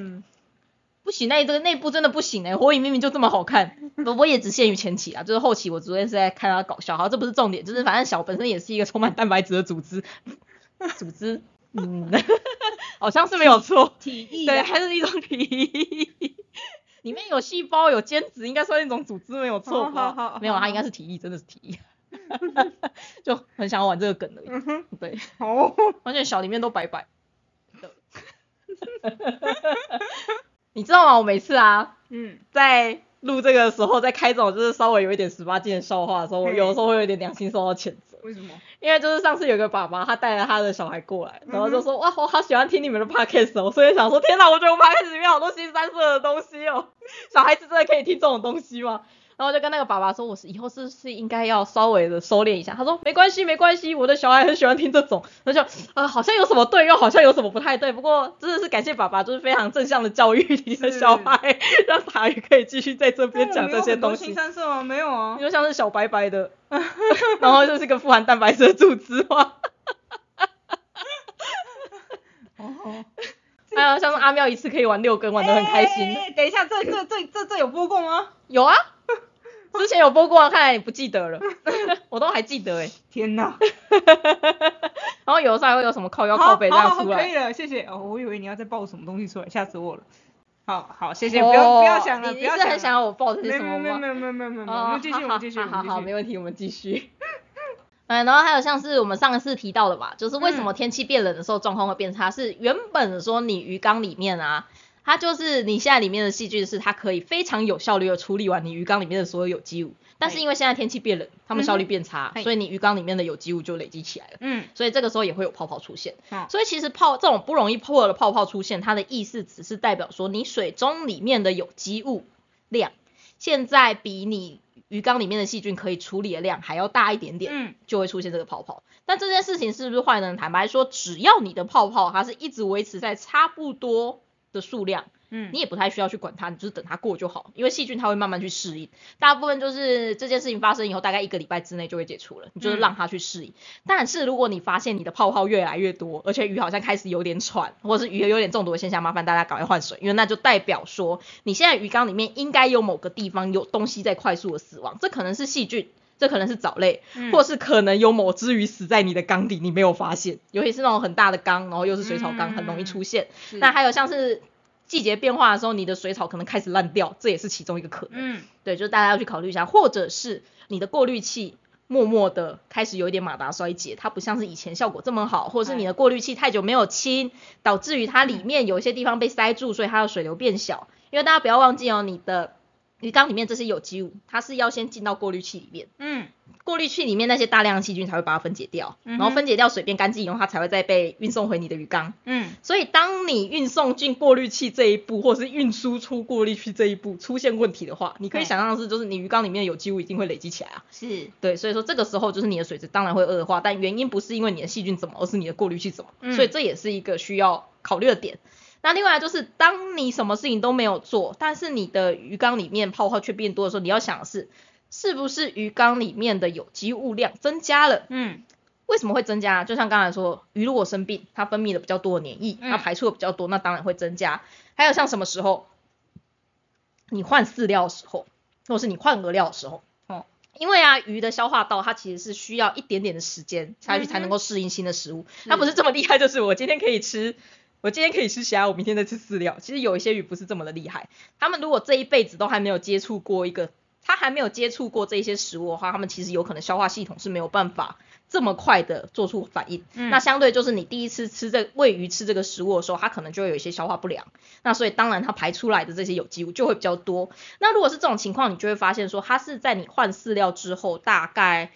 不行，那这个内部真的不行哎！火影明明就这么好看，我我也只限于前期啊，就是后期我昨天是在看他搞笑，好，这不是重点，就是反正小本身也是一个充满蛋白质的组织，组织，嗯，好像是没有错，体 液，对，还是一种体液，里面有细胞有间质，应该算一种组织没有错，好好，没有，它应该是体液，真的是体液，就很想要玩这个梗的，嗯，对，好，完全小里面都白白的。你知道吗？我每次啊，嗯，在录这个时候，在开这种就是稍微有一点十八禁的笑话的时候，我有的时候会有点良心受到谴责。为什么？因为就是上次有个爸爸，他带着他的小孩过来，然后就说，哇，我好喜欢听你们的 podcast 哦，所以想说，天哪，我觉得我 podcast 里面好多新三色的东西哦，小孩子真的可以听这种东西吗？然后就跟那个爸爸说，我是以后是是应该要稍微的收敛一下。他说没关系没关系，我的小孩很喜欢听这种。那就呃好像有什么对，又好像有什么不太对。不过真的是感谢爸爸，就是非常正向的教育你的小孩，让他也可以继续在这边讲这些东西。新三色吗？没有啊，就像是小白白的，然后就是个富含蛋白质的组织嘛。哦，还有像是阿喵一次可以玩六根，玩的很开心。等一下，这这这这这有播过吗？有啊。之前有播过，看来你不记得了，我都还记得哎。天哪！然后有的时候还会有什么靠腰靠背这样出来。可以了，谢谢。哦，我以为你要再爆什么东西出来，吓死我了。好好，谢谢，不要不要想了，不要想。你是很想要我爆这些什么吗？没有没有没有没有没有没有。我们继续，我们继续，好好，没问题，我们继续。嗯，然后还有像是我们上一次提到的吧，就是为什么天气变冷的时候状况会变差，是原本说你鱼缸里面啊。它就是你现在里面的细菌是它可以非常有效率的处理完你鱼缸里面的所有有机物，但是因为现在天气变冷，它们效率变差，所以你鱼缸里面的有机物就累积起来了。嗯，所以这个时候也会有泡泡出现。所以其实泡这种不容易破的泡泡出现，它的意思只是代表说你水中里面的有机物量现在比你鱼缸里面的细菌可以处理的量还要大一点点，嗯，就会出现这个泡泡。但这件事情是不是坏呢？坦白说，只要你的泡泡它是一直维持在差不多。的数量，嗯，你也不太需要去管它，你就是等它过就好，因为细菌它会慢慢去适应，大部分就是这件事情发生以后，大概一个礼拜之内就会解除了，你就是让它去适应。但是如果你发现你的泡泡越来越多，而且鱼好像开始有点喘，或者是鱼有点中毒的现象，麻烦大家赶快换水，因为那就代表说你现在鱼缸里面应该有某个地方有东西在快速的死亡，这可能是细菌，这可能是藻类，或是可能有某只鱼死在你的缸底，你没有发现，尤其是那种很大的缸，然后又是水草缸，很容易出现。那还有像是。季节变化的时候，你的水草可能开始烂掉，这也是其中一个可能。嗯，对，就是大家要去考虑一下，或者是你的过滤器默默的开始有一点马达衰竭，它不像是以前效果这么好，或者是你的过滤器太久没有清，导致于它里面有一些地方被塞住，所以它的水流变小。因为大家不要忘记哦，你的鱼缸里面这些有机物，它是要先进到过滤器里面。嗯。过滤器里面那些大量的细菌才会把它分解掉，然后分解掉水变干净以后，它才会再被运送回你的鱼缸。嗯，所以当你运送进过滤器这一步，或者是运输出过滤器这一步出现问题的话，你可以想象的是，就是你鱼缸里面的有机物一定会累积起来啊。是，对，所以说这个时候就是你的水质当然会恶化，但原因不是因为你的细菌怎么，而是你的过滤器怎么。所以这也是一个需要考虑的点。那另外就是，当你什么事情都没有做，但是你的鱼缸里面泡泡却变多的时候，你要想的是。是不是鱼缸里面的有机物量增加了？嗯，为什么会增加？就像刚才说，鱼如果生病，它分泌的比较多的黏液，它排出的比较多，那当然会增加。还有像什么时候，你换饲料的时候，或者是你换饵料的时候，哦，因为啊，鱼的消化道它其实是需要一点点的时间下去才能够适应新的食物，它不是这么厉害，就是我今天可以吃，我今天可以吃虾，我明天再吃饲料。其实有一些鱼不是这么的厉害，他们如果这一辈子都还没有接触过一个。他还没有接触过这些食物的话，他们其实有可能消化系统是没有办法这么快的做出反应。那相对就是你第一次吃这喂鱼吃这个食物的时候，它可能就会有一些消化不良。那所以当然它排出来的这些有机物就会比较多。那如果是这种情况，你就会发现说，它是在你换饲料之后大概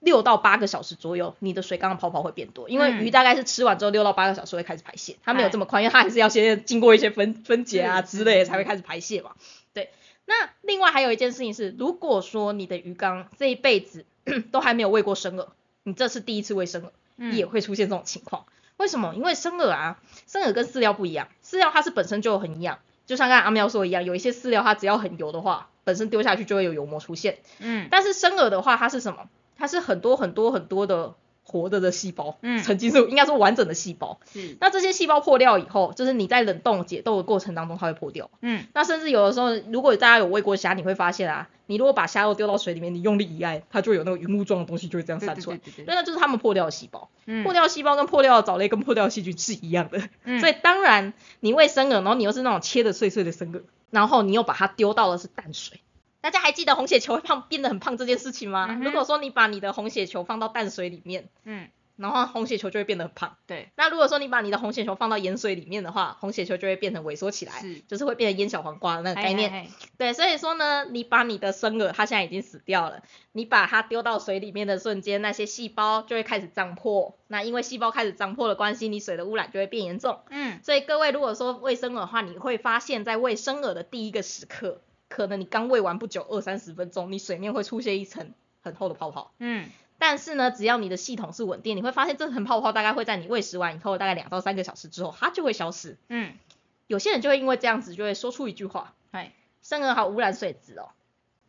六到八个小时左右，你的水缸的泡泡会变多，因为鱼大概是吃完之后六到八个小时会开始排泄，它没有这么快，因为它还是要先经过一些分分解啊之类的才会开始排泄嘛。对。那另外还有一件事情是，如果说你的鱼缸这一辈子 都还没有喂过生饵，你这是第一次喂生饵，也会出现这种情况。为什么？因为生饵啊，生饵跟饲料不一样，饲料它是本身就很营养，就像刚才阿喵说一样，有一些饲料它只要很油的话，本身丢下去就会有油膜出现。嗯。但是生饵的话，它是什么？它是很多很多很多的。活着的细胞，嗯，曾经是应该说完整的细胞，嗯，那这些细胞破掉以后，就是你在冷冻解冻的过程当中，它会破掉，嗯，那甚至有的时候，如果大家有喂过虾，你会发现啊，你如果把虾肉丢到水里面，你用力一按，它就有那个云雾状的东西就会这样散出来，对对对，那就是它们破掉的细胞，嗯，破掉细胞跟破掉的藻类跟破掉的细菌是一样的，嗯，所以当然你喂生饵，然后你又是那种切的碎碎的生饵，然后你又把它丢到的是淡水。大家还记得红血球会胖变得很胖这件事情吗？如果说你把你的红血球放到淡水里面，嗯。然后红血球就会变得很胖。对。那如果说你把你的红血球放到盐水里面的话，红血球就会变成萎缩起来，是，就是会变成腌小黄瓜的那个概念。对，所以说呢，你把你的生饵，它现在已经死掉了，你把它丢到水里面的瞬间，那些细胞就会开始胀破。那因为细胞开始胀破的关系，你水的污染就会变严重。嗯。所以各位如果说喂生饵的话，你会发现在喂生饵的第一个时刻，可能你刚喂完不久，二三十分钟，你水面会出现一层很厚的泡泡。嗯。但是呢，只要你的系统是稳定，你会发现这层泡泡大概会在你喂食完以后，大概两到三个小时之后，它就会消失。嗯，有些人就会因为这样子，就会说出一句话：，哎，生饵好污染水质哦。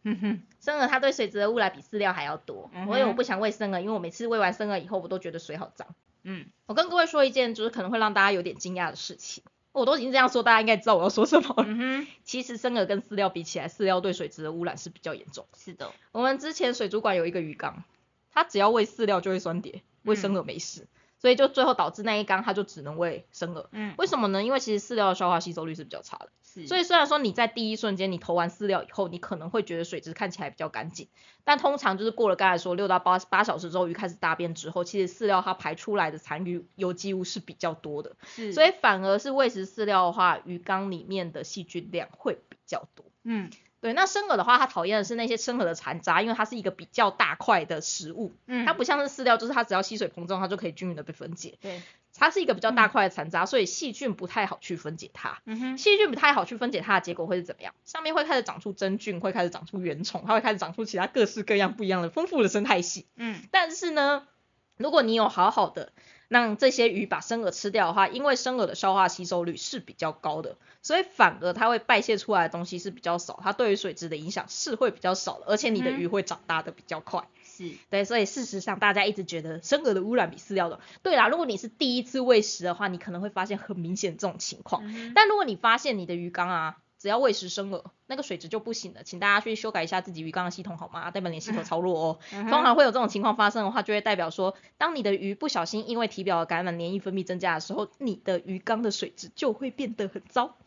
嗯哼，生饵它对水质的污染比饲料还要多。所以我不想喂生饵，因为我每次喂完生饵以后，我都觉得水好脏。嗯，我跟各位说一件，就是可能会让大家有点惊讶的事情。我都已经这样说，大家应该知道我要说什么。嗯哼，其实生饵跟饲料比起来，饲料对水质的污染是比较严重。是的，我们之前水族馆有一个鱼缸，它只要喂饲料就会酸碟，喂生饵没事，所以就最后导致那一缸它就只能喂生饵。嗯，为什么呢？因为其实饲料的消化吸收率是比较差的。所以虽然说你在第一瞬间你投完饲料以后，你可能会觉得水质看起来比较干净，但通常就是过了刚才说六到八八小时之后鱼开始大便之后，其实饲料它排出来的残余有机物是比较多的，所以反而是喂食饲料的话，鱼缸里面的细菌量会比较多。嗯，对，那生饵的话，它讨厌的是那些生饵的残渣，因为它是一个比较大块的食物，嗯，它不像是饲料，就是它只要吸水膨胀，它就可以均匀的被分解。对。它是一个比较大块的残渣，所以细菌不太好去分解它。嗯哼，细菌不太好去分解它的结果会是怎么样？上面会开始长出真菌，会开始长出原虫，它会开始长出其他各式各样不一样的丰富的生态系。嗯，但是呢，如果你有好好的让这些鱼把生饵吃掉的话，因为生饵的消化吸收率是比较高的，所以反而它会败泄出来的东西是比较少，它对于水质的影响是会比较少的，而且你的鱼会长大的比较快。是对，所以事实上大家一直觉得生饵的污染比饲料的。对啦，如果你是第一次喂食的话，你可能会发现很明显这种情况。但如果你发现你的鱼缸啊，只要喂食生饵，那个水质就不行了，请大家去修改一下自己鱼缸的系统好吗？代表你系统 超弱哦。通常会有这种情况发生的话，就会代表说，当你的鱼不小心因为体表的感染、黏液分泌增加的时候，你的鱼缸的水质就会变得很糟。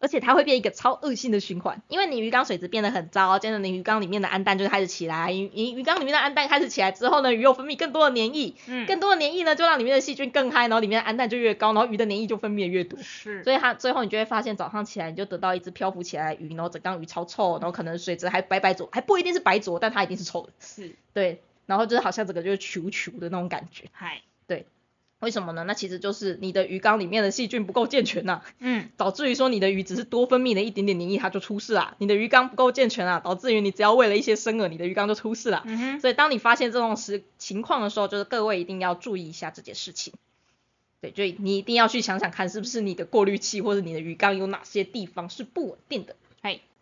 嗨。而且它会变一个超恶性的循环，因为你鱼缸水质变得很糟，接着你鱼缸里面的氨氮就开始起来，鱼鱼鱼缸里面的氨氮开始起来之后呢，鱼又分泌更多的黏液，嗯，更多的黏液呢就让里面的细菌更嗨，然后里面的氨氮就越高，然后鱼的黏液就分泌的越多，是，所以它最后你就会发现早上起来你就得到一只漂浮起来的鱼，然后整缸鱼超臭，然后可能水质还白白浊，还不一定是白浊，但它一定是臭的，是，对，然后就是好像整个就是球球的那种感觉，嗨，对。为什么呢？那其实就是你的鱼缸里面的细菌不够健全呐，嗯，导致于说你的鱼只是多分泌了一点点黏液，它就出事啊。你的鱼缸不够健全啊，导致于你只要喂了一些生饵，你的鱼缸就出事了。嗯哼。所以当你发现这种时情况的时候，就是各位一定要注意一下这件事情。对，所以你一定要去想想看，是不是你的过滤器或者你的鱼缸有哪些地方是不稳定的。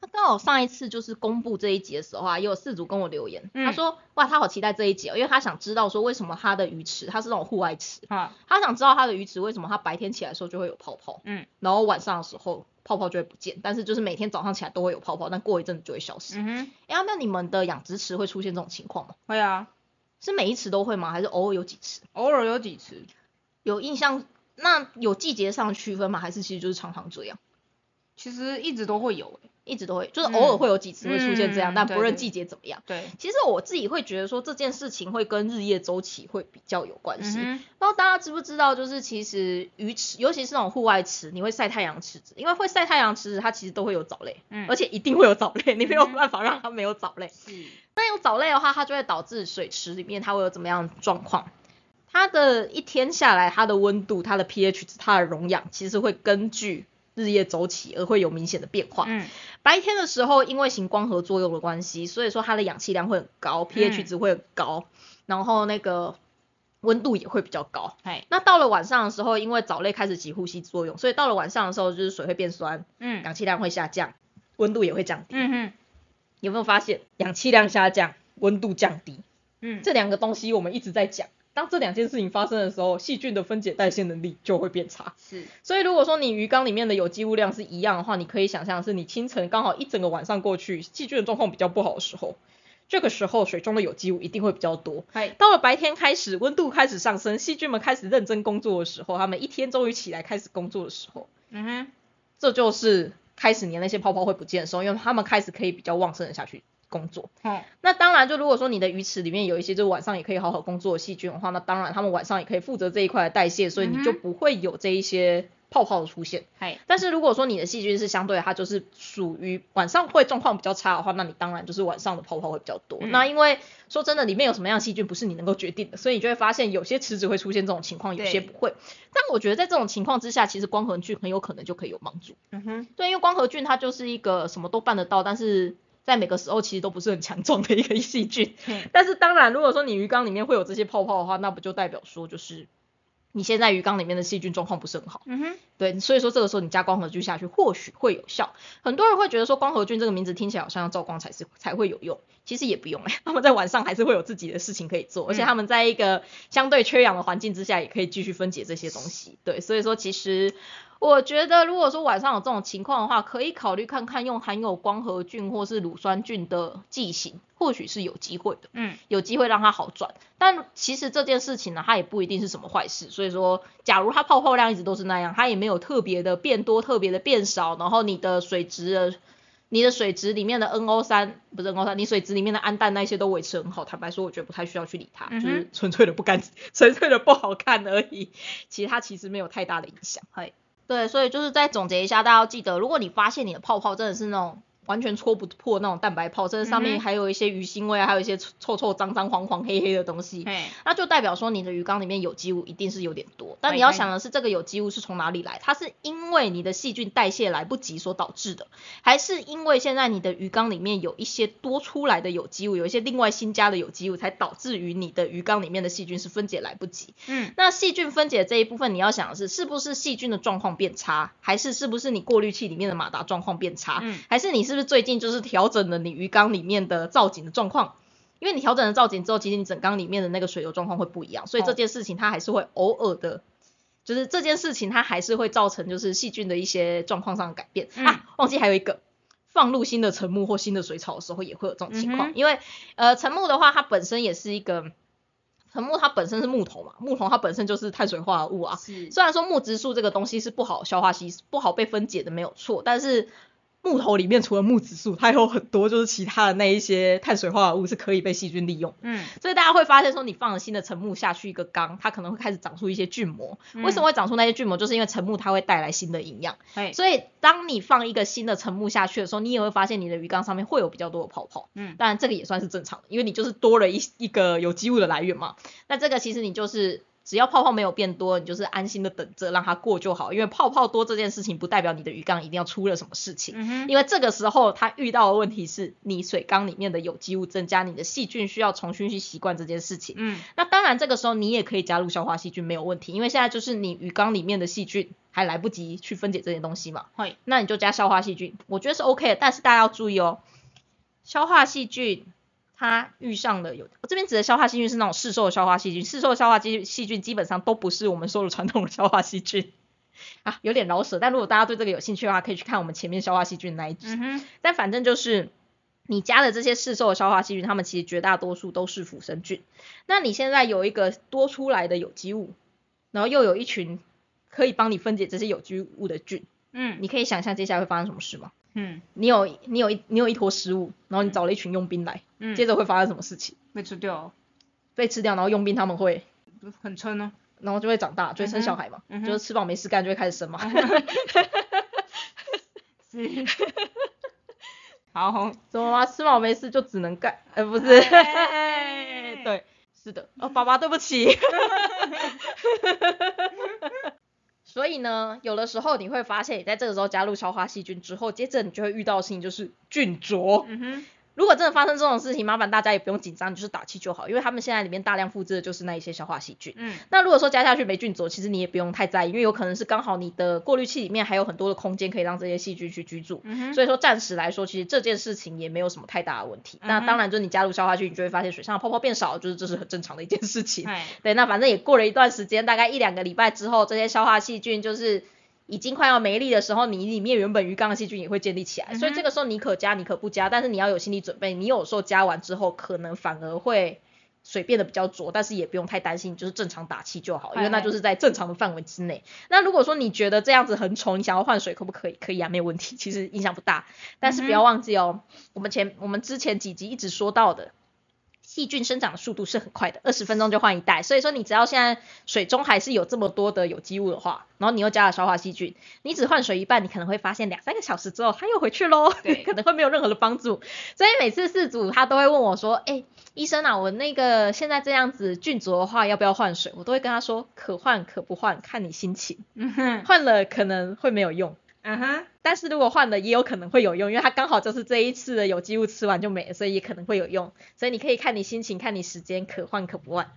嘿。刚好上一次就是公布这一集的时候啊，也有四组跟我留言，他说哇，他好期待这一集哦，因为他想知道说为什么他的鱼池，他是那种户外池，啊，他想知道他的鱼池为什么他白天起来的时候就会有泡泡，嗯，然后晚上的时候泡泡就会不见，但是就是每天早上起来都会有泡泡，但过一阵子就会消失。嗯哼，哎，那你们的养殖池会出现这种情况吗？会啊，是每一池都会吗？还是偶尔有几次？偶尔有几次，有印象？那有季节上区分吗？还是其实就是常常这样？其实一直都会有诶。一直都会，就是偶尔会有几次会出现这样，但不论季节怎么样。对，其实我自己会觉得说这件事情会跟日夜周期会比较有关系。不知道大家知不知道，就是其实鱼池，尤其是那种户外池，你会晒太阳池子，因为会晒太阳池子，它其实都会有藻类，嗯，而且一定会有藻类，你没有办法让它没有藻类。是。那有藻类的话，它就会导致水池里面它会有怎么样状况？它的一天下来，它的温度、它的 pH 值、它的溶氧，其实会根据。日夜周期而会有明显的变化。嗯，白天的时候，因为行光合作用的关系，所以说它的氧气量会很高，pH 值会很高，然后那个温度也会比较高。哎，那到了晚上的时候，因为藻类开始起呼吸作用，所以到了晚上的时候，就是水会变酸，嗯，氧气量会下降，温度也会降低。嗯哼，有没有发现氧气量下降，温度降低？嗯，这两个东西我们一直在讲。当这两件事情发生的时候，细菌的分解代谢能力就会变差。是，所以如果说你鱼缸里面的有机物量是一样的话，你可以想象是你清晨刚好一整个晚上过去，细菌的状况比较不好的时候，这个时候水中的有机物一定会比较多。到了白天开始，温度开始上升，细菌们开始认真工作的时候，他们一天终于起来开始工作的时候，嗯哼，这就是开始你那些泡泡会不见的时候，因为他们开始可以比较旺盛的下去。工作，嗯，那当然，就如果说你的鱼池里面有一些就晚上也可以好好工作的细菌的话，那当然他们晚上也可以负责这一块的代谢，所以你就不会有这一些泡泡的出现。哎，但是如果说你的细菌是相对它就是属于晚上会状况比较差的话，那你当然就是晚上的泡泡会比较多。那因为说真的，里面有什么样细菌不是你能够决定的，所以你就会发现有些池子会出现这种情况，有些不会。但我觉得在这种情况之下，其实光合菌很有可能就可以有帮助。嗯哼，对，因为光合菌它就是一个什么都办得到，但是。在每个时候其实都不是很强壮的一个细菌，但是当然，如果说你鱼缸里面会有这些泡泡的话，那不就代表说就是你现在鱼缸里面的细菌状况不是很好。嗯哼，对，所以说这个时候你加光合菌下去或许会有效。很多人会觉得说光合菌这个名字听起来好像要照光才是才会有用，其实也不用哎，他们在晚上还是会有自己的事情可以做，而且他们在一个相对缺氧的环境之下也可以继续分解这些东西。对，所以说其实。我觉得如果说晚上有这种情况的话，可以考虑看看用含有光合菌或是乳酸菌的剂型，或许是有机会的，嗯，有机会让它好转。但其实这件事情呢，它也不一定是什么坏事。所以说，假如它泡泡量一直都是那样，它也没有特别的变多、特别的变少，然后你的水质。你的水质里面的 NO 三不是 NO 三，你水质里面的氨氮那些都维持很好。坦白说，我觉得不太需要去理它，就是纯粹的不干，纯粹的不好看而已。其他其实没有太大的影响。嘿，对，所以就是再总结一下，大家要记得，如果你发现你的泡泡真的是那种。完全戳不破那种蛋白泡，甚至上面还有一些鱼腥味啊，还有一些臭臭脏脏黄黄黑黑的东西，那就代表说你的鱼缸里面有机物一定是有点多。但你要想的是，这个有机物是从哪里来？它是因为你的细菌代谢来不及所导致的，还是因为现在你的鱼缸里面有一些多出来的有机物，有一些另外新加的有机物，才导致于你的鱼缸里面的细菌是分解来不及？嗯，那细菌分解这一部分，你要想的是，是不是细菌的状况变差，还是是不是你过滤器里面的马达状况变差？嗯，还是你是？是不是最近就是调整了你鱼缸里面的造景的状况？因为你调整了造景之后，其实你整缸里面的那个水流状况会不一样，所以这件事情它还是会偶尔的，就是这件事情它还是会造成就是细菌的一些状况上的改变啊。忘记还有一个，放入新的沉木或新的水草的时候也会有这种情况，因为呃沉木的话它本身也是一个沉木，它本身是木头嘛，木头它本身就是碳水化合物啊。虽然说木质素这个东西是不好消化吸不好被分解的没有错，但是。木头里面除了木质素，它有很多就是其他的那一些碳水化合物是可以被细菌利用。嗯，所以大家会发现说，你放了新的沉木下去一个缸，它可能会开始长出一些菌膜。为什么会长出那些菌膜？就是因为沉木它会带来新的营养。所以当你放一个新的沉木下去的时候，你也会发现你的鱼缸上面会有比较多的泡泡。嗯，当然这个也算是正常的，因为你就是多了一一个有机物的来源嘛。那这个其实你就是。只要泡泡没有变多，你就是安心的等着让它过就好。因为泡泡多这件事情不代表你的鱼缸一定要出了什么事情。嗯因为这个时候它遇到的问题是你水缸里面的有机物增加，你的细菌需要重新去习惯这件事情。嗯。那当然这个时候你也可以加入消化细菌没有问题，因为现在就是你鱼缸里面的细菌还来不及去分解这些东西嘛。会。那你就加消化细菌，我觉得是 OK 的。但是大家要注意哦，消化细菌。它遇上了有，我这边指的消化细菌是那种市售的消化细菌，市售的消化细细菌基本上都不是我们说的传统的消化细菌啊，有点老舍。但如果大家对这个有兴趣的话，可以去看我们前面消化细菌那一集。但反正就是你加的这些市售的消化细菌，它们其实绝大多数都是腐生菌。那你现在有一个多出来的有机物，然后又有一群可以帮你分解这些有机物的菌，嗯，你可以想象接下来会发生什么事吗？嗯，你有你有一你有一坨食物，然后你找了一群佣兵来，嗯，接着会发生什么事情？被吃掉，被吃掉，然后佣兵他们会很撑哦，然后就会长大，就会生小孩嘛，就是吃饱没事干就会开始生嘛。是，好，怎么吗？吃饱没事就只能干？呃，不是，对，是的，哦，爸爸对不起。所以呢，有的时候你会发现，你在这个时候加入消化细菌之后，接着你就会遇到的事情就是菌浊。如果真的发生这种事情，麻烦大家也不用紧张，就是打气就好，因为他们现在里面大量复制的就是那一些消化细菌。嗯，那如果说加下去没菌走，其实你也不用太在意，因为有可能是刚好你的过滤器里面还有很多的空间可以让这些细菌去居住。嗯所以说暂时来说，其实这件事情也没有什么太大的问题。那当然，就是你加入消化菌，你就会发现水上的泡泡变少，就是这是很正常的一件事情。对，那反正也过了一段时间，大概一两个礼拜之后，这些消化细菌就是。已经快要没力的时候，你里面原本鱼缸的细菌也会建立起来，所以这个时候你可加，你可不加，但是你要有心理准备，你有时候加完之后，可能反而会水变得比较浊，但是也不用太担心，就是正常打气就好，因为那就是在正常的范围之内。那如果说你觉得这样子很丑，你想要换水，可不可以？可以啊，没有问题，其实影响不大，但是不要忘记哦，我们前我们之前几集一直说到的。细菌生长的速度是很快的，二十分钟就换一代。所以说，你只要现在水中还是有这么多的有机物的话，然后你又加了消化细菌，你只换水一半，你可能会发现两三个小时之后它又回去喽，对，可能会没有任何的帮助。所以每次饲主他都会问我说，哎，医生啊，我那个现在这样子菌浊的话，要不要换水？我都会跟他说，可换可不换，看你心情。换了可能会没有用。嗯哼，但是如果换了也有可能会有用，因为它刚好就是这一次的有机物吃完就没了，所以也可能会有用。所以你可以看你心情，看你时间，可换可不换。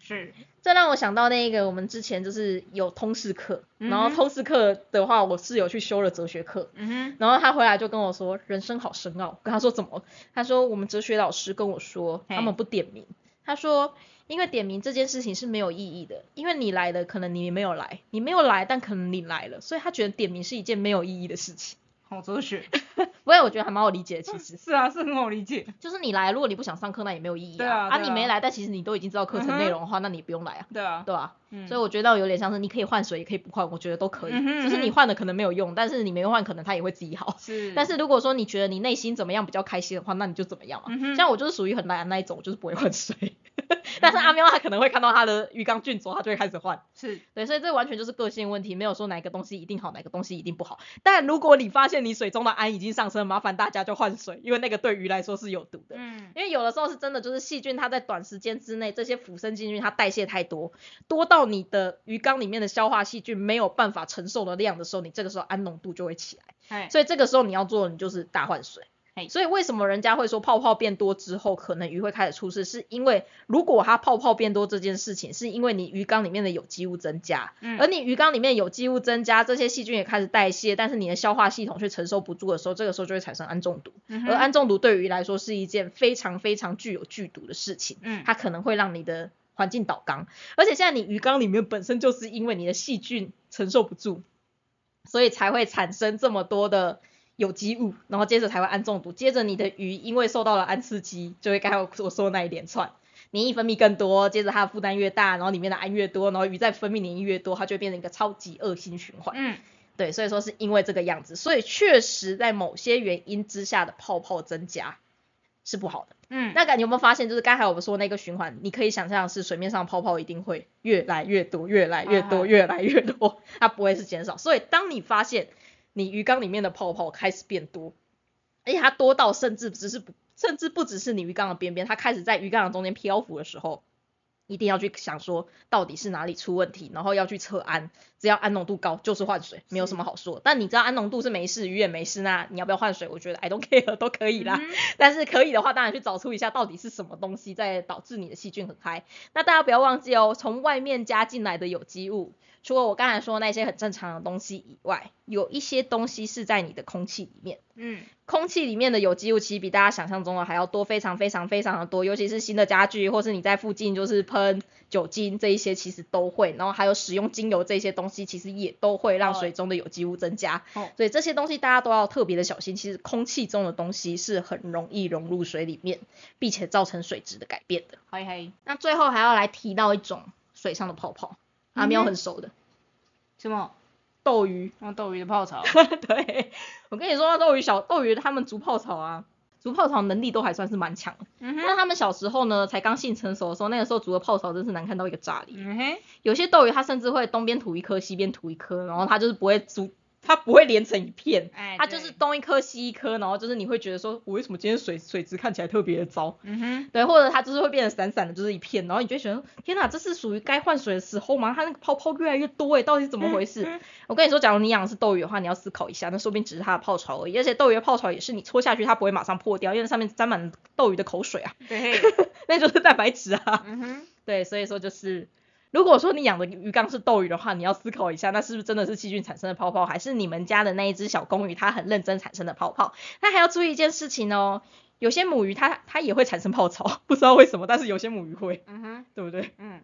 是，这让我想到那个我们之前就是有通识课，然后通识课的话，我室友去修了哲学课，嗯哼，然后他回来就跟我说，人生好深奥。跟他说怎么？他说我们哲学老师跟我说，他们不点名。他说，因为点名这件事情是没有意义的，因为你来了，可能你没有来，你没有来，但可能你来了，所以他觉得点名是一件没有意义的事情。好哲学，不过我觉得还蛮好理解的，其实 是啊，是很好理解。就是你来，如果你不想上课，那也没有意义啊。对啊。啊，你没来，但其实你都已经知道课程内容的话，那你不用来啊。对啊。对啊。所以我觉得有点像是你可以换水，也可以不换，我觉得都可以。就是你换的可能没有用，但是你没换，可能它也会自己好。是。但是如果说你觉得你内心怎么样比较开心的话，那你就怎么样嘛。像我就是属于很懒那一种，我就是不会换水。但是阿喵他可能会看到他的鱼缸菌浊，他就会开始换。是对，所以这完全就是个性问题，没有说哪个东西一定好，哪个东西一定不好。但如果你发现你水中的氨已经上升，麻烦大家就换水，因为那个对鱼来说是有毒的。嗯。因为有的时候是真的，就是细菌它在短时间之内，这些腐生细菌它代谢太多，多到你的鱼缸里面的消化细菌没有办法承受的量的时候，你这个时候氨浓度就会起来。所以这个时候你要做，你就是大换水。所以为什么人家会说泡泡变多之后可能鱼会开始出事？是因为如果它泡泡变多这件事情，是因为你鱼缸里面的有机物增加，而你鱼缸里面有机物增加，这些细菌也开始代谢，但是你的消化系统却承受不住的时候，这个时候就会产生氨中毒。而氨中毒对鱼来说是一件非常非常具有剧毒的事情，它可能会让你的环境倒缸，而且现在你鱼缸里面本身就是因为你的细菌承受不住，所以才会产生这么多的。有机物，然后接着才会氨中毒，接着你的鱼因为受到了氨刺激，就会刚才我说那一连串，黏液分泌更多，接着它的负担越大，然后里面的氨越多，然后鱼再分泌黏液越多，它就会变成一个超级恶性循环。嗯，对，所以说是因为这个样子，所以确实在某些原因之下的泡泡增加是不好的。嗯，那感觉有没有发现，就是刚才我们说那个循环，你可以想象是水面上泡泡一定会越来越多，越来越多，越来越多，它不会是减少。所以当你发现。你鱼缸里面的泡泡开始变多，而且它多到甚至只是不，甚至不只是你鱼缸的边边，它开始在鱼缸的中间漂浮的时候，一定要去想说到底是哪里出问题，然后要去测氨，只要氨浓度高就是换水，没有什么好说。但你知道氨浓度是没事，鱼也没事，那你要不要换水？我觉得 I don't care 都可以啦。但是可以的话，当然去找出一下到底是什么东西在导致你的细菌很嗨。那大家不要忘记哦，从外面加进来的有机物。除了我刚才说那些很正常的东西以外，有一些东西是在你的空气里面。嗯，空气里面的有机物其实比大家想象中的还要多，非常非常非常的多。尤其是新的家具，或是你在附近就是喷酒精这一些，其实都会。然后还有使用精油这些东西，其实也都会让水中的有机物增加。哦，所以这些东西大家都要特别的小心。其实空气中的东西是很容易融入水里面，并且造成水质的改变的。嘿嘿，那最后还要来提到一种水上的泡泡。阿喵很熟的，什么斗鱼？那斗鱼的泡草。对，我跟你说，斗鱼小斗鱼他们煮泡草啊，煮泡草能力都还算是蛮强的。嗯哼。但他们小时候呢，才刚性成熟的时候，那个时候煮的泡草真是难看到一个炸裂。嗯哼。有些斗鱼它甚至会东边吐一颗，西边吐一颗，然后它就是不会筑。它不会连成一片，它就是东一颗西一颗，然后就是你会觉得说，我为什么今天水水质看起来特别的糟？嗯哼，对，或者它就是会变得散散的，就是一片，然后你就觉得，天哪，这是属于该换水的时候吗？它那个泡泡越来越多，哎，到底是怎么回事？我跟你说，假如你养的是斗鱼的话，你要思考一下，那说不定只是它的泡槽而已，而且斗鱼的泡槽也是你戳下去它不会马上破掉，因为上面沾满斗鱼的口水啊，对，那就是蛋白质啊，嗯哼，对，所以说就是。如果说你养的鱼缸是斗鱼的话，你要思考一下，那是不是真的是细菌产生的泡泡，还是你们家的那一只小公鱼它很认真产生的泡泡？那还要注意一件事情哦，有些母鱼它它也会产生泡槽，不知道为什么，但是有些母鱼会，嗯哼，对不对？嗯，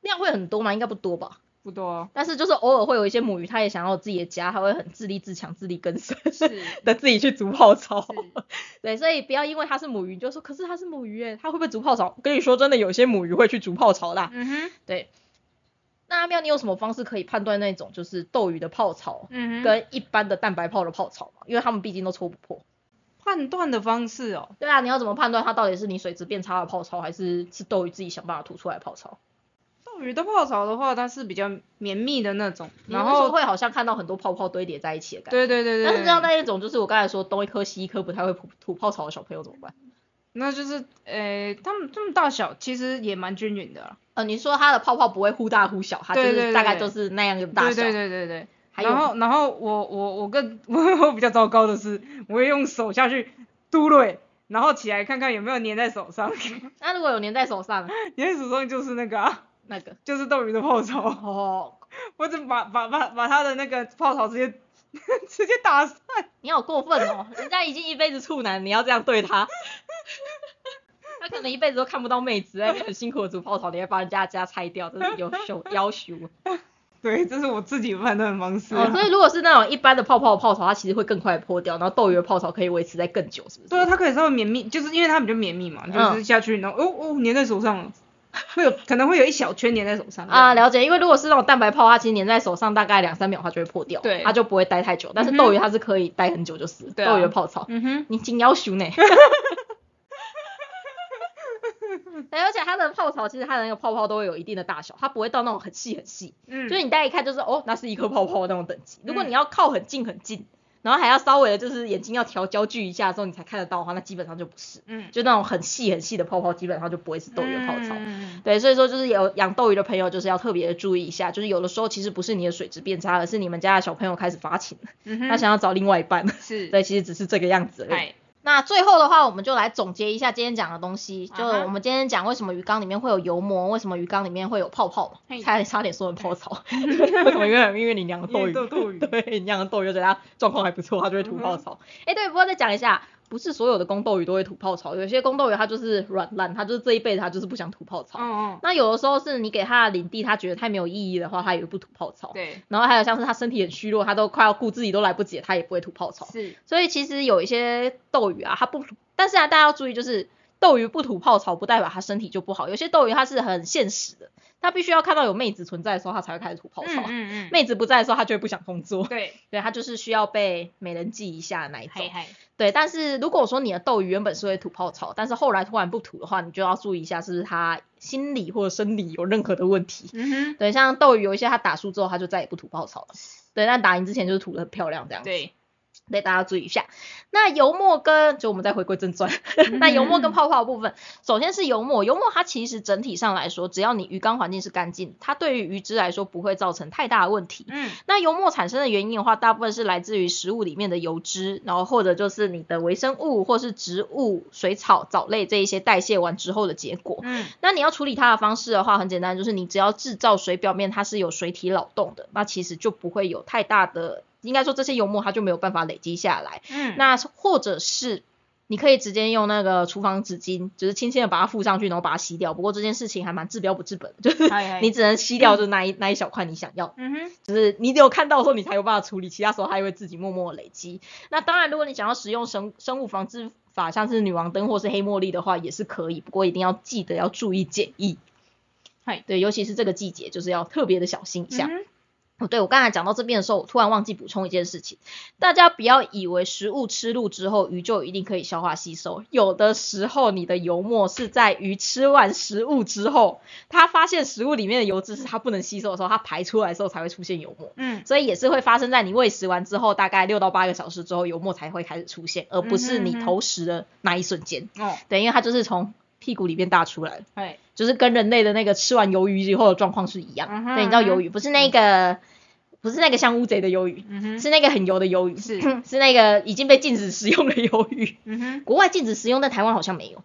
量会很多吗？应该不多吧。不多，但是就是偶尔会有一些母鱼，它也想要自己的家，它会很自立自强、自力更生 的自己去筑泡槽。对，所以不要因为它是母鱼就说，可是它是母鱼诶，它会不会筑泡槽？我跟你说，真的有些母鱼会去筑泡槽的。嗯哼，对。那阿妙，你有什么方式可以判断那种就是斗鱼的泡草，嗯跟一般的蛋白泡的泡槽吗？因为它们毕竟都戳不破。判断的方式哦。对啊，你要怎么判断它到底是你水质变差的泡槽，还是是斗鱼自己想办法吐出来的泡槽？鱼的泡澡的话，它是比较绵密的那种，然后会好像看到很多泡泡堆叠在一起的感觉。对对对对。但是这样那一种，就是我刚才说东一颗西一颗不太会吐吐泡槽的小朋友怎么办？那就是，呃，他们这么大小其实也蛮均匀的。呃，你说它的泡泡不会忽大忽小，它就是大概就是那样的大小。对对对对对。然后然后我我我更 我比较糟糕的是，我会用手下去嘟嘞，然后起来看看有没有粘在手上。那如果有粘在手上，粘在手上就是那个。那个就是斗鱼的泡槽哦，或者把把把把他的那个泡槽直接 直接打散。你好过分哦，人家已经一辈子处男，你要这样对他？他可能一辈子都看不到妹子，在很辛苦的煮泡草，你还把人家家拆掉，真是有羞要求。对，这是我自己判断方式。哦，所以如果是那种一般的泡泡泡草，它其实会更快破掉，然后斗鱼的泡草可以维持在更久，是不是？对啊，它可以稍微绵密，就是因为它比较绵密嘛，就是下去然后哦哦粘在手上了，会有可能会有一小圈粘在手上。啊，了解，因为如果是那种蛋白泡，它其实粘在手上大概两三秒它就会破掉，对，它就不会待太久。但是斗鱼它是可以待很久，就是斗鱼的泡草。嗯哼，你紧要熊呢？对，而且它的泡槽其实它的那个泡泡都会有一定的大小，它不会到那种很细很细，嗯，就是你大家一看就是哦，那是一颗泡泡那种等级。如果你要靠很近很近，然后还要稍微的就是眼睛要调焦距一下之后你才看得到的话，那基本上就不是，嗯，就那种很细很细的泡泡基本上就不会是斗鱼的泡槽。对，所以说就是有养斗鱼的朋友就是要特别的注意一下，就是有的时候其实不是你的水质变差，而是你们家的小朋友开始发情了，他想要找另外一半，是，对，其实只是这个样子而已。那最后的话，我们就来总结一下今天讲的东西。就我们今天讲为什么鱼缸里面会有油膜，为什么鱼缸里面会有泡泡嘛？差点差点说成泡草。为什么？因为因为你养 的斗鱼，对，你养的斗鱼，觉得它状况还不错，它就会吐泡草。哎，对，不过再讲一下。不是所有的公斗鱼都会吐泡槽，有些公斗鱼它就是软烂，它就是这一辈子它就是不想吐泡槽。嗯嗯。那有的时候是你给它的领地，它觉得太没有意义的话，它也不吐泡槽。对。然后还有像是它身体很虚弱，它都快要顾自己都来不及，它也不会吐泡槽。是。所以其实有一些斗鱼啊，它不，但是啊，大家要注意，就是斗鱼不吐泡槽，不代表他身体就不好。有些斗鱼他是很现实的。他必须要看到有妹子存在的时候，他才会开始吐泡槽。嗯嗯嗯。妹子不在的时候，他就会不想工作。对。对他就是需要被美人计一下那一种。对，但是如果说你的斗鱼原本是会吐泡槽，但是后来突然不吐的话，你就要注意一下，是不是他心理或者生理有任何的问题。嗯哼。对，像斗鱼有一些他打输之后，他就再也不吐泡槽了。对，但打赢之前就是吐的很漂亮这样。对。对，大家注意一下。那油墨跟就我们再回归正传，那油墨跟泡泡部分，首先是油墨。油墨它其实整体上来说，只要你鱼缸环境是干净，它对于鱼只来说不会造成太大的问题。嗯。那油墨产生的原因的话，大部分是来自于食物里面的油脂，然后或者就是你的微生物或是植物、水草、藻类这一些代谢完之后的结果。嗯。那你要处理它的方式的话，很简单，就是你只要制造水表面它是有水体扰动的，那其实就不会有太大的。应该说这些油墨它就没有办法累积下来，嗯，那或者是你可以直接用那个厨房纸巾，就是轻轻的把它附上去，然后把它吸掉。不过这件事情还蛮治标不治本，就是你只能吸掉就那一那一小块你想要，嗯哼，就是你只有看到的时候你才有办法处理，其他时候它会自己默默累积。那当然，如果你想要使用生生物防治法，像是女王灯或是黑茉莉的话也是可以，不过一定要记得要注意检疫，嗨，对，尤其是这个季节，就是要特别的小心一下。对，我刚才讲到这边的时候，我突然忘记补充一件事情，大家不要以为食物吃入之后鱼就一定可以消化吸收，有的时候你的油墨是在鱼吃完食物之后，它发现食物里面的油脂是它不能吸收的时候，它排出来的时候才会出现油墨。嗯，所以也是会发生在你喂食完之后，大概六到八个小时之后，油墨才会开始出现，而不是你投食的那一瞬间。哦，对，因为它就是从屁股里面大出来的，对，就是跟人类的那个吃完鱿鱼以后的状况是一样。对，你知道鱿鱼不是那个。不是那个像乌贼的鱿鱼，是那个很油的鱿鱼，是 是那个已经被禁止食用的鱿鱼。嗯哼，国外禁止食用，但台湾好像没有。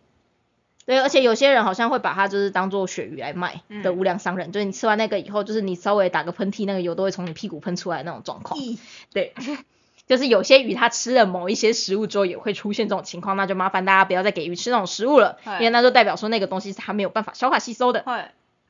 对，而且有些人好像会把它就是当做鳕鱼来卖的无良商人，就是你吃完那个以后，就是你稍微打个喷嚏，那个油都会从你屁股喷出来那种状况。对，就是有些鱼它吃了某一些食物之后也会出现这种情况，那就麻烦大家不要再给鱼吃那种食物了，因为那就代表说那个东西是它没有办法消化吸收的。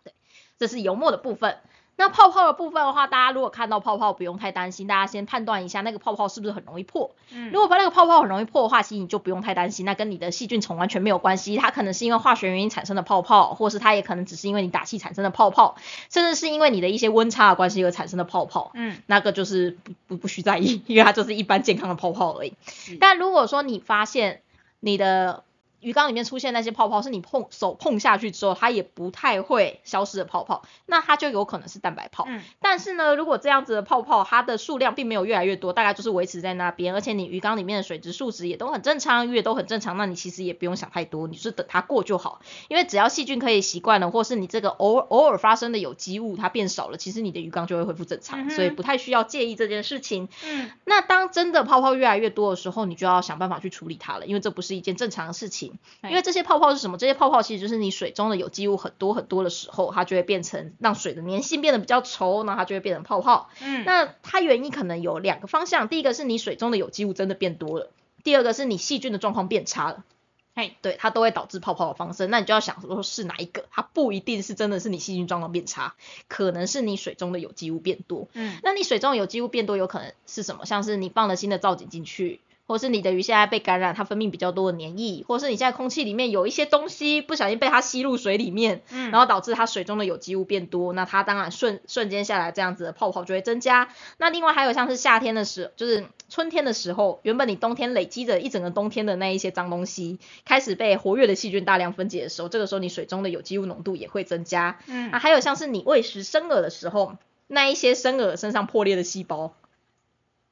对，这是油墨的部分。那泡泡的部分的话，大家如果看到泡泡，不用太担心，大家先判断一下那个泡泡是不是很容易破。嗯，如果把那个泡泡很容易破的话，其实你就不用太担心，那跟你的细菌虫完全没有关系，它可能是因为化学原因产生的泡泡，或是它也可能只是因为你打气产生的泡泡，甚至是因为你的一些温差的关系而产生的泡泡。嗯，那个就是不不不需在意，因为它就是一般健康的泡泡而已。但如果说你发现你的鱼缸里面出现那些泡泡，是你碰手碰下去之后，它也不太会消失的泡泡，那它就有可能是蛋白泡。嗯。但是呢，如果这样子的泡泡，它的数量并没有越来越多，大概就是维持在那边，而且你鱼缸里面的水质数值也都很正常，鱼也都很正常，那你其实也不用想太多，你就是等它过就好。因为只要细菌可以习惯了，或是你这个偶偶尔发生的有机物它变少了，其实你的鱼缸就会恢复正常，所以不太需要介意这件事情。嗯。那当真的泡泡越来越多的时候，你就要想办法去处理它了，因为这不是一件正常的事情。因为这些泡泡是什么？这些泡泡其实就是你水中的有机物很多很多的时候，它就会变成让水的粘性变得比较稠，那它就会变成泡泡。嗯，那它原因可能有两个方向，第一个是你水中的有机物真的变多了，第二个是你细菌的状况变差了。嘿，对，它都会导致泡泡的发生。那你就要想说是哪一个？它不一定是真的是你细菌状况变差，可能是你水中的有机物变多。嗯，那你水中有机物变多，有可能是什么？像是你放了新的造景进去。或是你的鱼现在被感染，它分泌比较多的黏液，或是你现在空气里面有一些东西不小心被它吸入水里面，嗯，然后导致它水中的有机物变多，那它当然瞬瞬间下来这样子的泡泡就会增加。那另外还有像是夏天的时，就是春天的时候，原本你冬天累积着一整个冬天的那一些脏东西，开始被活跃的细菌大量分解的时候，这个时候你水中的有机物浓度也会增加。嗯，啊，还有像是你喂食生饵的时候，那一些生饵身上破裂的细胞。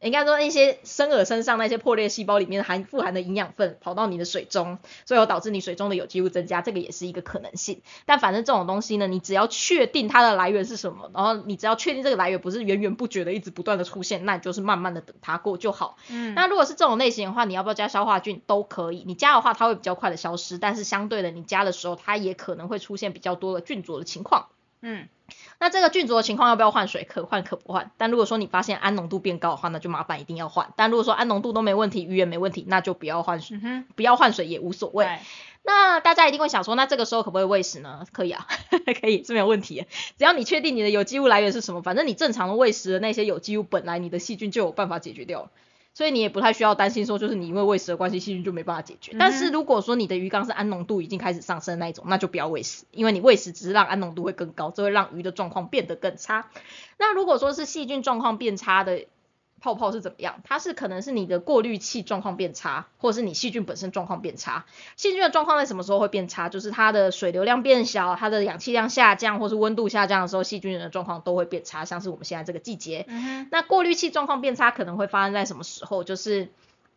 应该说那些生耳身上那些破裂细胞里面含富含的营养分跑到你的水中，最后导致你水中的有机物增加，这个也是一个可能性。但反正这种东西呢，你只要确定它的来源是什么，然后你只要确定这个来源不是源源不绝的一直不断的出现，那你就是慢慢的等它过就好。嗯，那如果是这种类型的话，你要不要加消化菌都可以。你加的话，它会比较快的消失，但是相对的，你加的时候它也可能会出现比较多的菌浊的情况。嗯。那这个菌株的情况要不要换水？可换可不换。但如果说你发现氨浓度变高的话，那就麻烦一定要换。但如果说氨浓度都没问题，鱼也没问题，那就不要换水，不要换水也无所谓。那大家一定会想说，那这个时候可不可以喂食呢？可以啊，可以是没有问题。只要你确定你的有机物来源是什么，反正你正常的喂食的那些有机物，本来你的细菌就有办法解决掉。所以你也不太需要担心说，就是你因为喂食的关系，细菌就没办法解决。但是如果说你的鱼缸是氨浓度已经开始上升那一种，那就不要喂食，因为你喂食只是让氨浓度会更高，这会让鱼的状况变得更差。那如果说是细菌状况变差的。泡泡是怎么样？它是可能是你的过滤器状况变差，或者是你细菌本身状况变差。细菌的状况在什么时候会变差？就是它的水流量变小，它的氧气量下降，或是温度下降的时候，细菌的状况都会变差。像是我们现在这个季节，那过滤器状况变差可能会发生在什么时候？就是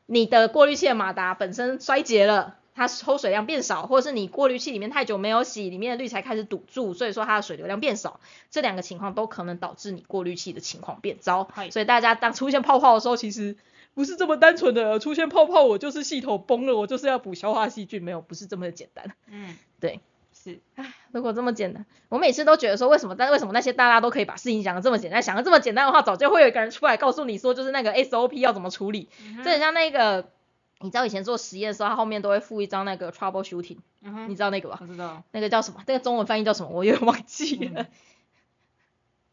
你的过滤器的马达本身衰竭了。它抽水量变少，或者是你过滤器里面太久没有洗，里面的滤材开始堵住，所以说它的水流量变少，这两个情况都可能导致你过滤器的情况变糟。所以大家当出现泡泡的时候，其实不是这么单纯的出现泡泡，我就是系统崩了，我就是要补消化细菌，没有，不是这么的简单。嗯，对，是。唉，如果这么简单，我每次都觉得说为什么，但为什么那些大家都可以把事情讲的这么简单，想的这么简单的话，早就会有一个人出来告诉你说，就是那个 SOP 要怎么处理，这很像那个。你知道以前做实验的时候，它后面都会附一张那个 trouble shooting，你知道那个吧？我知道。那个叫什么？那个中文翻译叫什么？我有点忘记了。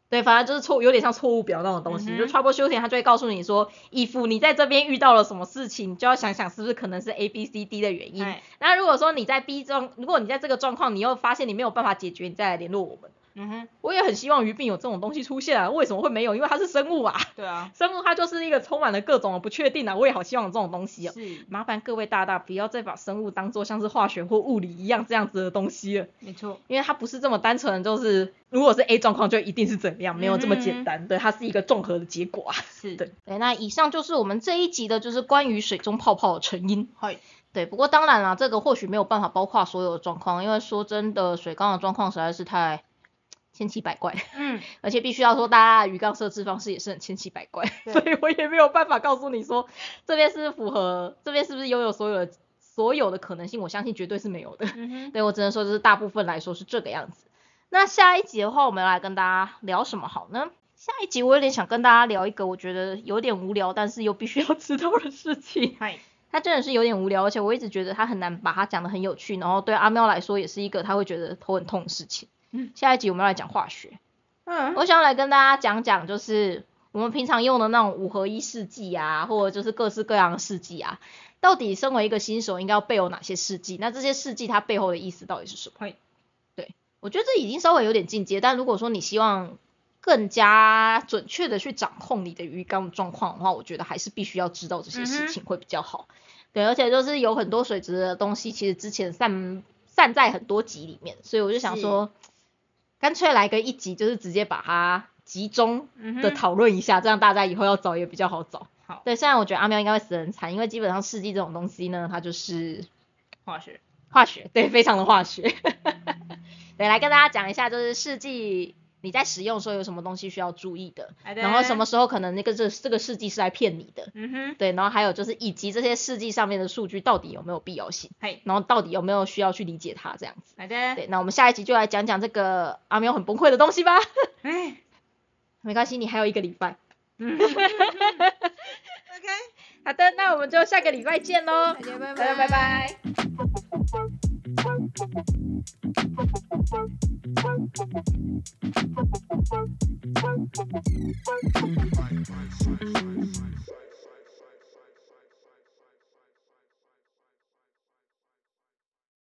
对，反正就是错，有点像错误表那种东西。就 trouble shooting，它就会告诉你说，if 你在这边遇到了什么事情，你就要想想是不是可能是 A B C D 的原因。那如果说你在 B 状，如果你在这个状况，你又发现你没有办法解决，你再来联络我们。嗯哼，我也很希望鱼病有这种东西出现啊，为什么会没有？因为它是生物啊。对啊，生物它就是一个充满了各种的不确定啊。我也好希望有这种东西哦。是，麻烦各位大大不要再把生物当做像是化学或物理一样这样子的东西了。没错，因为它不是这么单纯，就是如果是 A 状况就一定是怎样，没有这么简单。对，它是一个综合的结果啊。是，对。对，那以上就是我们这一集的，就是关于水中泡泡的成因。对，不过当然啦，这个或许没有办法包括所有的状况，因为说真的，水缸的状况实在是太。千奇百怪，嗯，而且必须要说，大家鱼缸设置方式也是很千奇百怪，所以我也没有办法告诉你说这边是符合，这边是不是拥有所有的所有的可能性？我相信绝对是没有的，对我只能说就是大部分来说是这个样子。那下一集的话，我们来跟大家聊什么好呢？下一集我有点想跟大家聊一个我觉得有点无聊，但是又必须要 知道的事情。嗨，它真的是有点无聊，而且我一直觉得它很难把它讲得很有趣，然后对阿喵来说也是一个他会觉得头很痛的事情。下一集我们要来讲化学。嗯，我想来跟大家讲讲，就是我们平常用的那种五合一试剂啊，或者就是各式各样的试剂啊，到底身为一个新手应该要备有哪些试剂？那这些试剂它背后的意思到底是什么？对，我觉得这已经稍微有点进阶，但如果说你希望更加准确的去掌控你的鱼缸的状况的话，我觉得还是必须要知道这些事情会比较好。对，而且就是有很多水质的东西，其实之前散散在很多集里面，所以我就想说。干脆来个一集，就是直接把它集中的讨论一下，这样大家以后要找也比较好找。好，对，虽然我觉得阿喵应该会死很惨，因为基本上试剂这种东西呢，它就是化学，化学，对，非常的化学。对，来跟大家讲一下，就是试剂。你在使用时候有什么东西需要注意的？然后什么时候可能那个这这个试剂是来骗你的？嗯哼，对，然后还有就是以及这些试剂上面的数据到底有没有必要性？嘿，然后到底有没有需要去理解它这样子？好的，对，那我们下一集就来讲讲这个阿喵很崩溃的东西吧。哎，没关系，你还有一个礼拜。嗯，OK，好的，那我们就下个礼拜见喽。大家拜拜，拜拜。Bye.